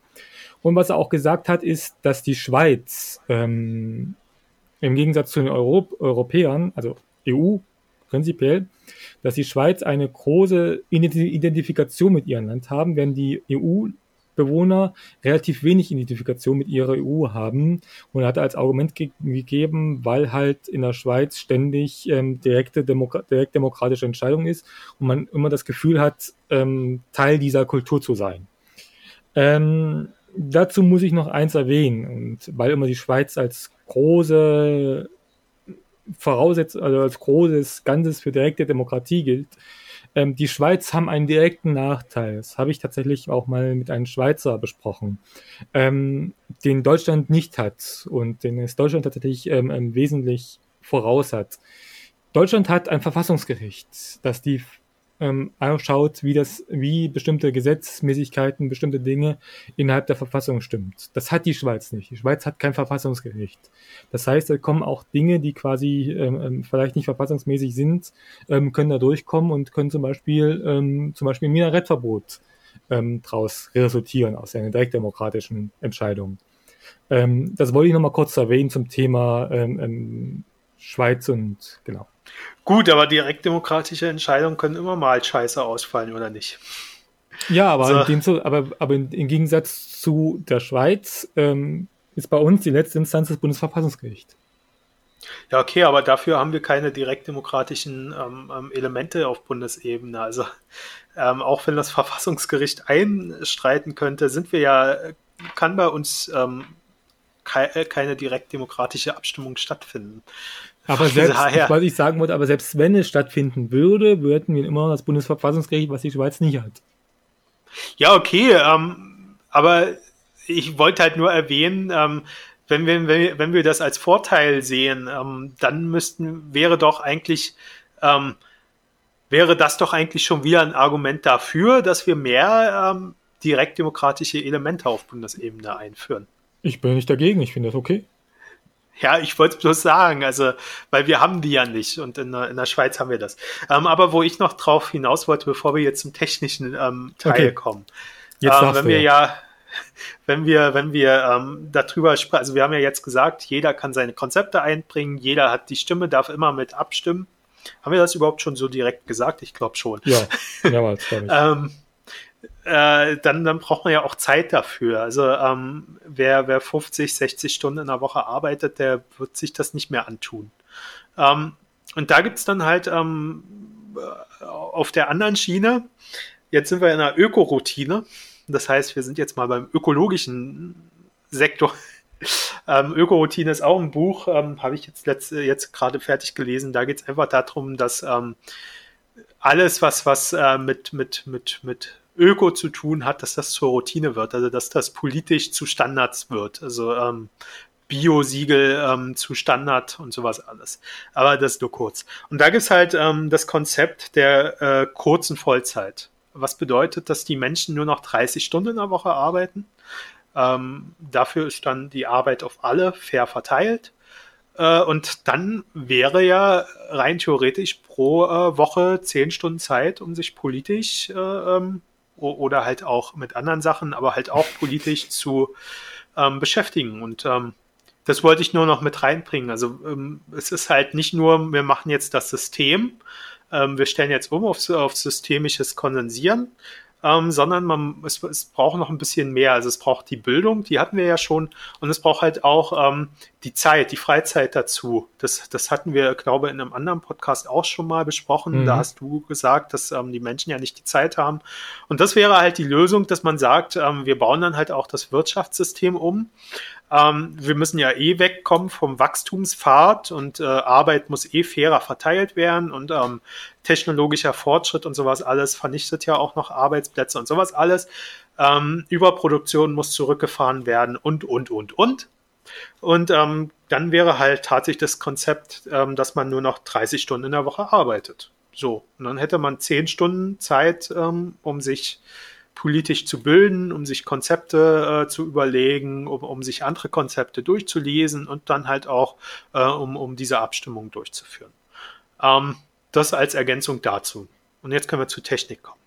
Und was er auch gesagt hat, ist, dass die Schweiz ähm, im Gegensatz zu den Euro Europäern, also EU prinzipiell, dass die Schweiz eine große Identifikation mit ihrem Land haben, während die EU-Bewohner relativ wenig Identifikation mit ihrer EU haben. Und er hat als Argument ge gegeben, weil halt in der Schweiz ständig ähm, direkte Demo direkt demokratische Entscheidung ist und man immer das Gefühl hat, ähm, Teil dieser Kultur zu sein. Ähm, dazu muss ich noch eins erwähnen, und weil immer die Schweiz als große Voraussetzung, also als großes Ganzes für direkte Demokratie gilt. Ähm, die Schweiz haben einen direkten Nachteil. Das habe ich tatsächlich auch mal mit einem Schweizer besprochen, ähm, den Deutschland nicht hat und den es Deutschland tatsächlich ähm, ähm wesentlich voraus hat. Deutschland hat ein Verfassungsgericht, das die ähm, anschaut, wie das, wie bestimmte Gesetzmäßigkeiten, bestimmte Dinge innerhalb der Verfassung stimmt. Das hat die Schweiz nicht. Die Schweiz hat kein Verfassungsgericht. Das heißt, da kommen auch Dinge, die quasi ähm, ähm, vielleicht nicht verfassungsmäßig sind, ähm, können da durchkommen und können zum Beispiel ähm, zum Beispiel ein Minarettverbot ähm, daraus resultieren aus einer direktdemokratischen Entscheidung. Ähm, das wollte ich nochmal kurz erwähnen zum Thema ähm, ähm, Schweiz und genau. Gut, aber direktdemokratische Entscheidungen können immer mal scheiße ausfallen, oder nicht? Ja, aber, so. in dem, aber, aber im Gegensatz zu der Schweiz ähm, ist bei uns die letzte Instanz das Bundesverfassungsgericht. Ja, okay, aber dafür haben wir keine direktdemokratischen ähm, ähm Elemente auf Bundesebene. Also ähm, auch wenn das Verfassungsgericht einstreiten könnte, sind wir ja, kann bei uns ähm, äh, keine direktdemokratische Abstimmung stattfinden. Aber selbst, daher. was ich sagen wollte, aber selbst wenn es stattfinden würde, würden wir immer das Bundesverfassungsgericht, was die Schweiz nicht hat. Ja, okay, ähm, aber ich wollte halt nur erwähnen, ähm, wenn, wir, wenn, wir, wenn wir das als Vorteil sehen, ähm, dann müssten, wäre doch eigentlich, ähm, wäre das doch eigentlich schon wieder ein Argument dafür, dass wir mehr ähm, direktdemokratische Elemente auf Bundesebene einführen. Ich bin nicht dagegen, ich finde das okay. Ja, ich wollte es bloß sagen, also, weil wir haben die ja nicht und in der, in der Schweiz haben wir das. Ähm, aber wo ich noch drauf hinaus wollte, bevor wir jetzt zum technischen ähm, Teil okay. kommen. Jetzt ähm, wenn wir ja. ja, wenn wir, wenn wir ähm, darüber sprechen, also wir haben ja jetzt gesagt, jeder kann seine Konzepte einbringen, jeder hat die Stimme, darf immer mit abstimmen. Haben wir das überhaupt schon so direkt gesagt? Ich glaube schon. Ja, mehrmals, glaube ich. ähm, äh, dann, dann braucht man ja auch Zeit dafür. Also ähm, wer, wer 50, 60 Stunden in der Woche arbeitet, der wird sich das nicht mehr antun. Ähm, und da gibt's dann halt ähm, äh, auf der anderen Schiene, jetzt sind wir in einer Ökoroutine. Das heißt, wir sind jetzt mal beim ökologischen Sektor. ähm, Ökoroutine ist auch ein Buch, ähm, habe ich jetzt, letzt, jetzt gerade fertig gelesen. Da geht es einfach darum, dass ähm, alles, was, was äh, mit, mit, mit, mit Öko zu tun hat, dass das zur Routine wird, also dass das politisch zu Standards wird. Also ähm, Bio-Siegel ähm, zu Standard und sowas alles. Aber das nur kurz. Und da gibt es halt ähm, das Konzept der äh, kurzen Vollzeit. Was bedeutet, dass die Menschen nur noch 30 Stunden in der Woche arbeiten. Ähm, dafür ist dann die Arbeit auf alle fair verteilt. Äh, und dann wäre ja rein theoretisch pro äh, Woche 10 Stunden Zeit, um sich politisch äh, ähm, oder halt auch mit anderen Sachen, aber halt auch politisch zu ähm, beschäftigen. Und ähm, das wollte ich nur noch mit reinbringen. Also ähm, es ist halt nicht nur, wir machen jetzt das System, ähm, wir stellen jetzt um auf, auf systemisches Kondensieren, ähm, sondern man, es, es braucht noch ein bisschen mehr. Also es braucht die Bildung, die hatten wir ja schon, und es braucht halt auch ähm, die Zeit, die Freizeit dazu. Das, das hatten wir, glaube ich, in einem anderen Podcast auch schon mal besprochen. Mhm. Da hast du gesagt, dass ähm, die Menschen ja nicht die Zeit haben. Und das wäre halt die Lösung, dass man sagt, ähm, wir bauen dann halt auch das Wirtschaftssystem um. Ähm, wir müssen ja eh wegkommen vom Wachstumspfad und äh, Arbeit muss eh fairer verteilt werden und ähm, technologischer Fortschritt und sowas alles vernichtet ja auch noch Arbeitsplätze und sowas alles. Ähm, Überproduktion muss zurückgefahren werden und, und, und, und. Und ähm, dann wäre halt tatsächlich das Konzept, ähm, dass man nur noch 30 Stunden in der Woche arbeitet. So, und dann hätte man 10 Stunden Zeit, ähm, um sich politisch zu bilden, um sich Konzepte äh, zu überlegen, um, um sich andere Konzepte durchzulesen und dann halt auch, äh, um, um diese Abstimmung durchzuführen. Ähm, das als Ergänzung dazu. Und jetzt können wir zur Technik kommen.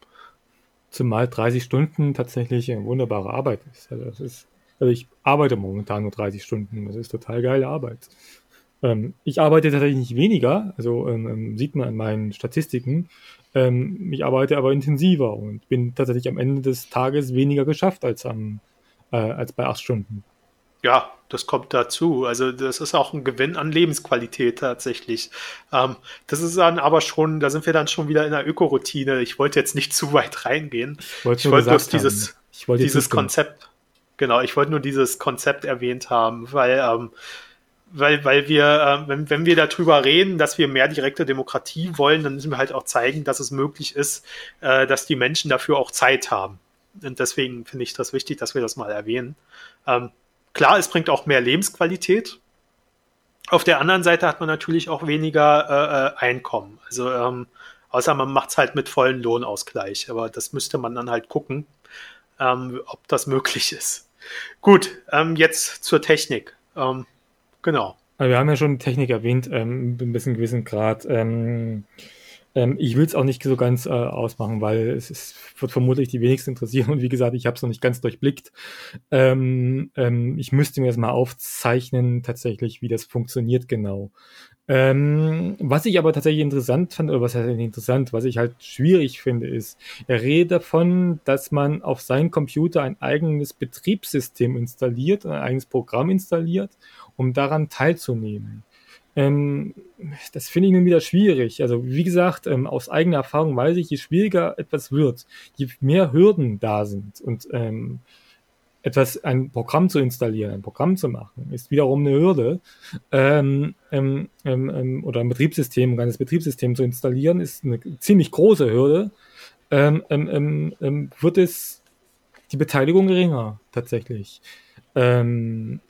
Zumal 30 Stunden tatsächlich eine wunderbare Arbeit ist. Also, das ist, also ich arbeite momentan nur 30 Stunden. Das ist total geile Arbeit. Ähm, ich arbeite tatsächlich nicht weniger, also ähm, ähm sieht man an meinen Statistiken, ähm, ich arbeite aber intensiver und bin tatsächlich am Ende des Tages weniger geschafft als, am, äh, als bei acht Stunden. Ja, das kommt dazu. Also das ist auch ein Gewinn an Lebensqualität tatsächlich. Ähm, das ist dann aber schon, da sind wir dann schon wieder in der Ökoroutine. Ich wollte jetzt nicht zu weit reingehen. Ich wollte, ich wollte bloß dieses, wollte dieses Konzept, genau, ich wollte nur dieses Konzept erwähnt haben, weil ähm, weil, weil wir, äh, wenn, wenn wir darüber reden, dass wir mehr direkte Demokratie wollen, dann müssen wir halt auch zeigen, dass es möglich ist, äh, dass die Menschen dafür auch Zeit haben. Und deswegen finde ich das wichtig, dass wir das mal erwähnen. Ähm, klar, es bringt auch mehr Lebensqualität. Auf der anderen Seite hat man natürlich auch weniger äh, äh Einkommen. Also ähm, außer man macht es halt mit vollen Lohnausgleich. Aber das müsste man dann halt gucken, ähm, ob das möglich ist. Gut, ähm, jetzt zur Technik. Ähm, Genau. Also wir haben ja schon Technik erwähnt, ähm, ein bisschen gewissen Grad. Ähm, ähm, ich will es auch nicht so ganz äh, ausmachen, weil es ist, wird vermutlich die wenigsten interessieren. Und wie gesagt, ich habe es noch nicht ganz durchblickt. Ähm, ähm, ich müsste mir das mal aufzeichnen, tatsächlich, wie das funktioniert genau. Ähm, was ich aber tatsächlich interessant fand, oder was heißt interessant, was ich halt schwierig finde, ist, er redet davon, dass man auf seinen Computer ein eigenes Betriebssystem installiert, ein eigenes Programm installiert um daran teilzunehmen. Ähm, das finde ich nun wieder schwierig. Also wie gesagt, ähm, aus eigener Erfahrung weiß ich, je schwieriger etwas wird, je mehr Hürden da sind und ähm, etwas, ein Programm zu installieren, ein Programm zu machen, ist wiederum eine Hürde. Ähm, ähm, ähm, ähm oder ein Betriebssystem, ein ganzes Betriebssystem zu installieren, ist eine ziemlich große Hürde. Ähm, ähm, ähm, wird es die Beteiligung geringer, tatsächlich. Ähm,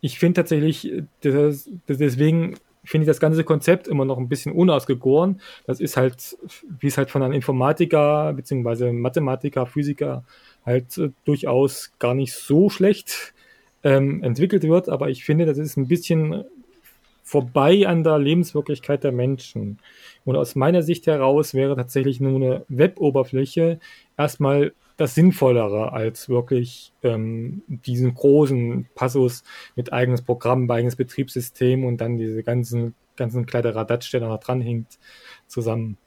ich finde tatsächlich, das, das deswegen finde ich das ganze Konzept immer noch ein bisschen unausgegoren. Das ist halt, wie es halt von einem Informatiker bzw. Mathematiker, Physiker halt äh, durchaus gar nicht so schlecht ähm, entwickelt wird, aber ich finde, das ist ein bisschen vorbei an der Lebenswirklichkeit der Menschen. Und aus meiner Sicht heraus wäre tatsächlich nur eine Web-Oberfläche erstmal das Sinnvollere als wirklich ähm, diesen großen Passus mit eigenes Programm, eigenes Betriebssystem und dann diese ganzen, ganzen Kleideradatsch, der da noch dranhängt, zusammen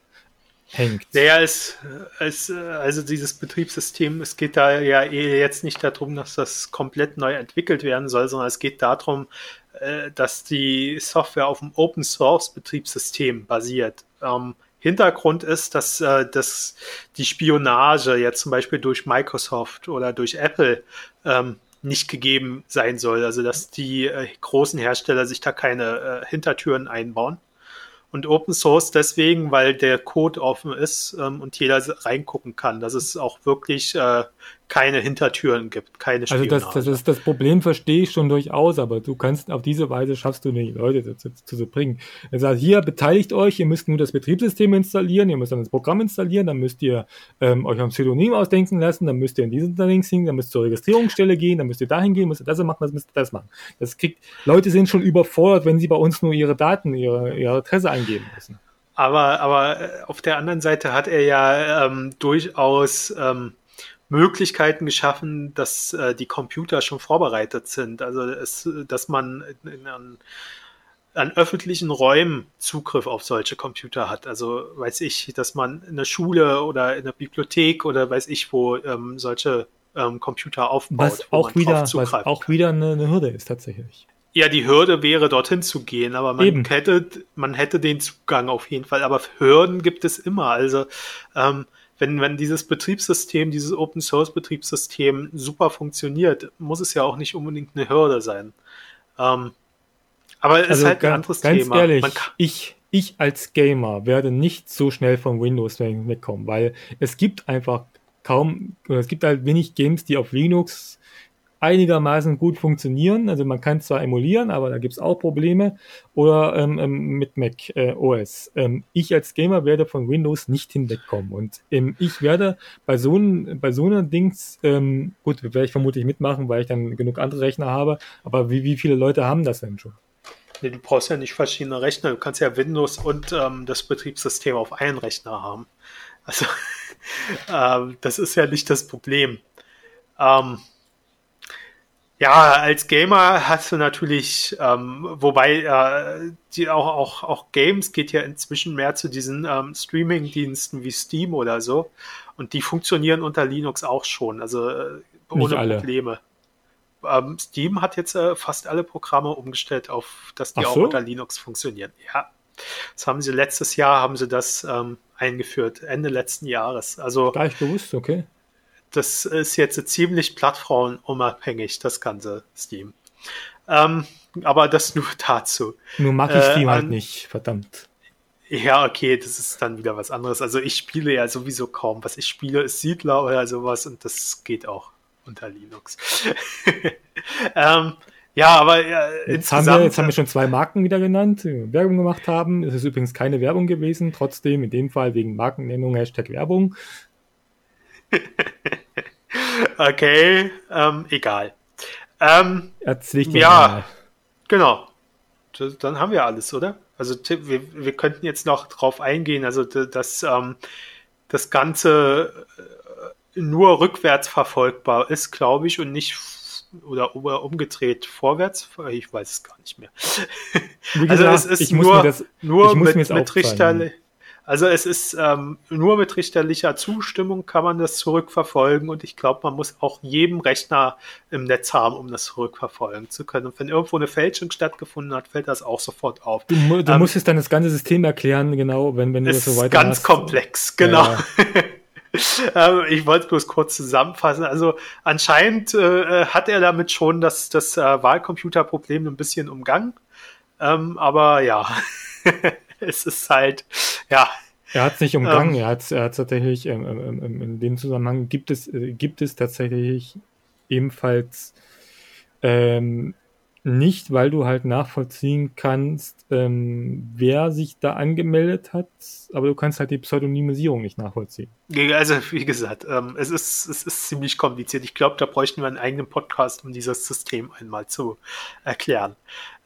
hängt. Naja, es, es, also dieses Betriebssystem, es geht da ja eh jetzt nicht darum, dass das komplett neu entwickelt werden soll, sondern es geht darum, äh, dass die Software auf dem Open Source Betriebssystem basiert. Ähm, Hintergrund ist, dass, äh, dass die Spionage jetzt zum Beispiel durch Microsoft oder durch Apple ähm, nicht gegeben sein soll. Also dass die äh, großen Hersteller sich da keine äh, Hintertüren einbauen und Open Source deswegen, weil der Code offen ist ähm, und jeder reingucken kann, dass es auch wirklich äh, keine Hintertüren gibt, keine Spionage. Also das, das, ist, das Problem verstehe ich schon durchaus, aber du kannst auf diese Weise schaffst du nicht, Leute dazu zu, zu bringen. Er sagt, hier beteiligt euch, ihr müsst nur das Betriebssystem installieren, ihr müsst dann das Programm installieren, dann müsst ihr ähm, euch ein Pseudonym ausdenken lassen, dann müsst ihr in diesen Links hingehen, dann müsst ihr zur Registrierungsstelle gehen, dann müsst ihr dahin gehen, müsst ihr das machen, das müsst ihr das machen. Das kriegt, Leute sind schon überfordert, wenn sie bei uns nur ihre Daten, ihre, ihre Adresse eingeben müssen. Aber, aber äh, auf der anderen Seite hat er ja ähm, durchaus ähm, Möglichkeiten geschaffen, dass äh, die Computer schon vorbereitet sind. Also es, dass man in, in, an, an öffentlichen Räumen Zugriff auf solche Computer hat. Also weiß ich, dass man in der Schule oder in der Bibliothek oder weiß ich wo ähm, solche ähm, Computer aufbaut. Was auch wieder, was auch wieder eine, eine, Hürde ist tatsächlich. Ja, die Hürde wäre, dorthin zu gehen, aber man Eben. hätte, man hätte den Zugang auf jeden Fall. Aber Hürden gibt es immer. Also ähm, wenn, wenn dieses Betriebssystem, dieses Open Source Betriebssystem super funktioniert, muss es ja auch nicht unbedingt eine Hürde sein. Ähm, aber es also ist halt ein anderes ganz Thema. Ehrlich, ich, ich als Gamer werde nicht so schnell von Windows wegkommen, weil es gibt einfach kaum, es gibt halt wenig Games, die auf Linux einigermaßen gut funktionieren. Also man kann zwar emulieren, aber da gibt es auch Probleme. Oder ähm, ähm, mit Mac äh, OS. Ähm, ich als Gamer werde von Windows nicht hinwegkommen. Und ähm, ich werde bei so, bei so einer Dings, ähm, gut, werde ich vermutlich mitmachen, weil ich dann genug andere Rechner habe. Aber wie, wie viele Leute haben das denn schon? Nee, du brauchst ja nicht verschiedene Rechner. Du kannst ja Windows und ähm, das Betriebssystem auf einen Rechner haben. Also, ähm, das ist ja nicht das Problem. Ähm, ja, als Gamer hast du natürlich, ähm, wobei äh, die auch, auch, auch Games geht ja inzwischen mehr zu diesen ähm, Streaming-Diensten wie Steam oder so. Und die funktionieren unter Linux auch schon, also äh, ohne Probleme. Ähm, Steam hat jetzt äh, fast alle Programme umgestellt, auf dass die so? auch unter Linux funktionieren. Ja. Das haben sie letztes Jahr haben sie das ähm, eingeführt, Ende letzten Jahres. Also Gar nicht bewusst, okay das ist jetzt ziemlich plattformunabhängig, das ganze Steam. Ähm, aber das nur dazu. Nur mag ich äh, Steam halt nicht, verdammt. Ja, okay, das ist dann wieder was anderes. Also ich spiele ja sowieso kaum. Was ich spiele, ist Siedler oder sowas und das geht auch unter Linux. ähm, ja, aber äh, jetzt, haben wir, jetzt haben wir schon zwei Marken wieder genannt, die Werbung gemacht haben. Es ist übrigens keine Werbung gewesen, trotzdem in dem Fall wegen Markennennung Hashtag Werbung. okay, ähm, egal. Ähm, Erzähl ja, mal. genau. Das, dann haben wir alles, oder? Also wir, wir könnten jetzt noch drauf eingehen, also dass ähm, das Ganze äh, nur rückwärts verfolgbar ist, glaube ich, und nicht oder umgedreht vorwärts. Ich weiß es gar nicht mehr. Gesagt, also es ist nur, das, nur mit, mit Richter, also es ist ähm, nur mit richterlicher Zustimmung kann man das zurückverfolgen und ich glaube, man muss auch jedem Rechner im Netz haben, um das zurückverfolgen zu können. Und wenn irgendwo eine Fälschung stattgefunden hat, fällt das auch sofort auf. Du, du ähm, musst jetzt dann das ganze System erklären, genau, wenn, wenn du das so weiter Ganz hast. komplex, genau. Ja. Ähm, ich wollte bloß kurz zusammenfassen. Also anscheinend äh, hat er damit schon das, das äh, Wahlcomputerproblem ein bisschen umgangen. Ähm, aber ja. es ist halt, ja. Er hat es nicht umgangen, ähm, er hat es er tatsächlich, ähm, ähm, ähm, in dem Zusammenhang gibt es, äh, gibt es tatsächlich ebenfalls ähm, nicht, weil du halt nachvollziehen kannst, ähm, wer sich da angemeldet hat, aber du kannst halt die Pseudonymisierung nicht nachvollziehen. Also, wie gesagt, ähm, es, ist, es ist ziemlich kompliziert. Ich glaube, da bräuchten wir einen eigenen Podcast, um dieses System einmal zu erklären.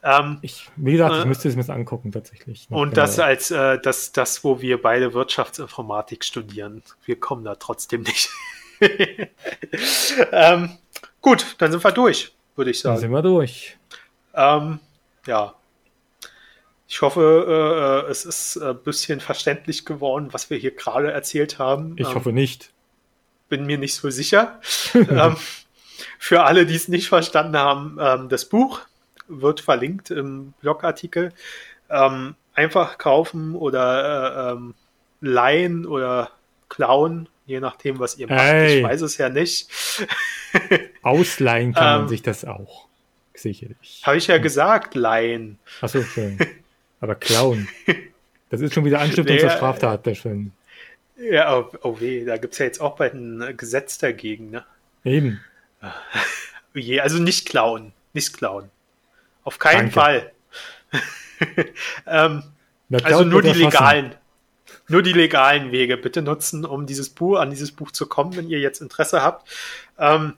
Ähm, ich, wie gesagt, ich äh, müsste es mir angucken tatsächlich. Und das als äh, das, das, wo wir beide Wirtschaftsinformatik studieren. Wir kommen da trotzdem nicht. ähm, gut, dann sind wir durch, würde ich sagen. Dann sind wir durch. Ähm, ja. Ich hoffe, äh, es ist ein bisschen verständlich geworden, was wir hier gerade erzählt haben. Ich ähm, hoffe nicht. Bin mir nicht so sicher. ähm, für alle, die es nicht verstanden haben, ähm, das Buch wird verlinkt im Blogartikel. Ähm, einfach kaufen oder äh, ähm, leihen oder klauen, je nachdem, was ihr macht. Hey. Ich weiß es ja nicht. Ausleihen kann ähm, man sich das auch. Sicherlich. Habe ich ja gesagt, leihen. Achso, schön. Aber klauen. Das ist schon wieder Anstiftung nee, zur Straftat, der schön. Ja, oh, oh weh, da gibt es ja jetzt auch bald ein Gesetz dagegen, ne? Eben. Je, also nicht klauen. Nicht klauen. Auf keinen Danke. Fall. ähm, also nur die legalen. Nur die legalen Wege bitte nutzen, um dieses Buch, an dieses Buch zu kommen, wenn ihr jetzt Interesse habt. Ähm,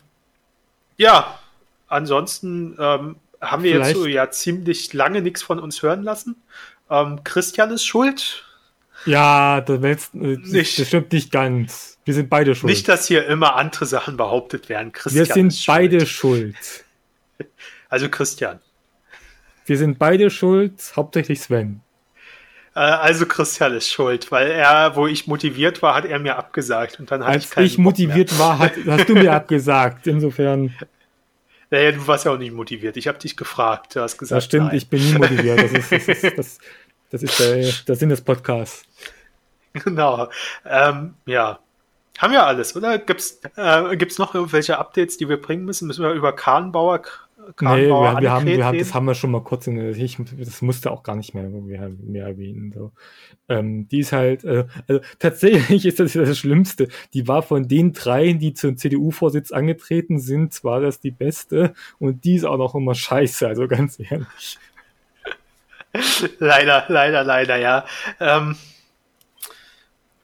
ja, ansonsten ähm, haben wir Vielleicht. jetzt so ja ziemlich lange nichts von uns hören lassen. Ähm, Christian ist schuld. Ja, das, das, nicht. das stimmt nicht ganz. Wir sind beide schuld. Nicht, dass hier immer andere Sachen behauptet werden. Christian wir sind beide schuld. Also Christian. Wir sind beide schuld, hauptsächlich Sven. Äh, also Christian ist schuld, weil er, wo ich motiviert war, hat er mir abgesagt und dann hatte Als ich Als ich motiviert mehr. war, hat, hast du mir abgesagt. Insofern. Naja, du warst ja auch nicht motiviert. Ich habe dich gefragt. Du hast gesagt. Das stimmt, nein. ich bin nie motiviert. Das ist, das ist, das, das ist der, der Sinn des Podcasts. Genau. Ähm, ja. Haben wir alles, oder? Gibt es äh, gibt's noch irgendwelche Updates, die wir bringen müssen? Müssen wir über Kahnbauer Nee, wir, wir, haben, wir haben, das haben wir schon mal kurz in ich, das musste auch gar nicht mehr, mehr, mehr erwähnen. So. Ähm, die ist halt, äh, also tatsächlich ist das das Schlimmste. Die war von den dreien, die zum CDU-Vorsitz angetreten sind, war das die beste und die ist auch noch immer scheiße, also ganz ehrlich. leider, leider, leider, ja. Ähm,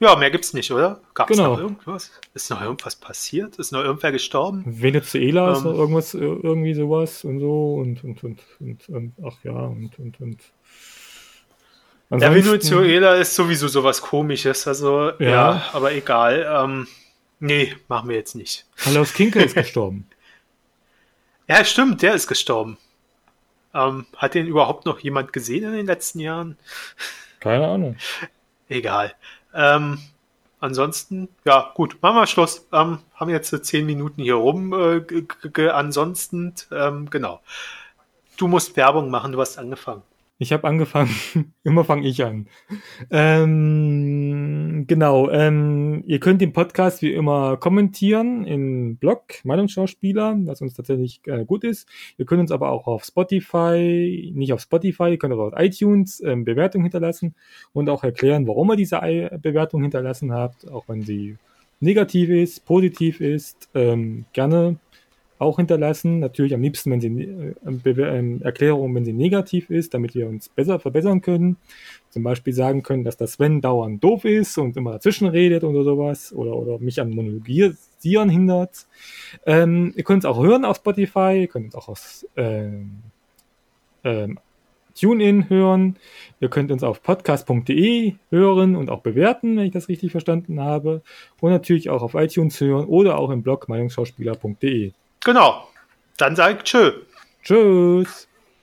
ja, mehr gibt's nicht, oder? Gab es genau. noch irgendwas? Ist noch irgendwas passiert? Ist noch irgendwer gestorben? Venezuela ähm, ist noch irgendwas, äh, irgendwie sowas und so und, und, und, und, und ach ja, und, und, und. Ja, Venezuela ist sowieso sowas komisches, also ja, ja aber egal. Ähm, nee, machen wir jetzt nicht. Carlos Kinkel ist gestorben. Ja, stimmt, der ist gestorben. Ähm, hat den überhaupt noch jemand gesehen in den letzten Jahren? Keine Ahnung. Egal. Ähm, ansonsten, ja, gut, machen wir Schluss. Ähm, haben jetzt zehn Minuten hier rum. Äh, ansonsten, ähm, genau. Du musst Werbung machen, du hast angefangen. Ich habe angefangen. Immer fange ich an. Ähm, genau. Ähm, ihr könnt den Podcast wie immer kommentieren im Blog Meinungsschauspieler, was uns tatsächlich äh, gut ist. Ihr könnt uns aber auch auf Spotify, nicht auf Spotify, ihr könnt aber auf iTunes ähm, Bewertung hinterlassen und auch erklären, warum ihr diese Bewertung hinterlassen habt, auch wenn sie negativ ist, positiv ist, ähm, gerne auch hinterlassen. Natürlich am liebsten, wenn sie äh, äh, Erklärung, wenn sie negativ ist, damit wir uns besser verbessern können. Zum Beispiel sagen können, dass das Sven dauernd doof ist und immer dazwischen redet oder sowas oder, oder mich an Monologisieren hindert. Ähm, ihr könnt es auch hören auf Spotify, ihr könnt es auch aus ähm, ähm, TuneIn hören. Ihr könnt uns auf podcast.de hören und auch bewerten, wenn ich das richtig verstanden habe. Und natürlich auch auf iTunes hören oder auch im Blog meinungsschauspieler.de. Genau. Dann sage ich tschö. Tschüss.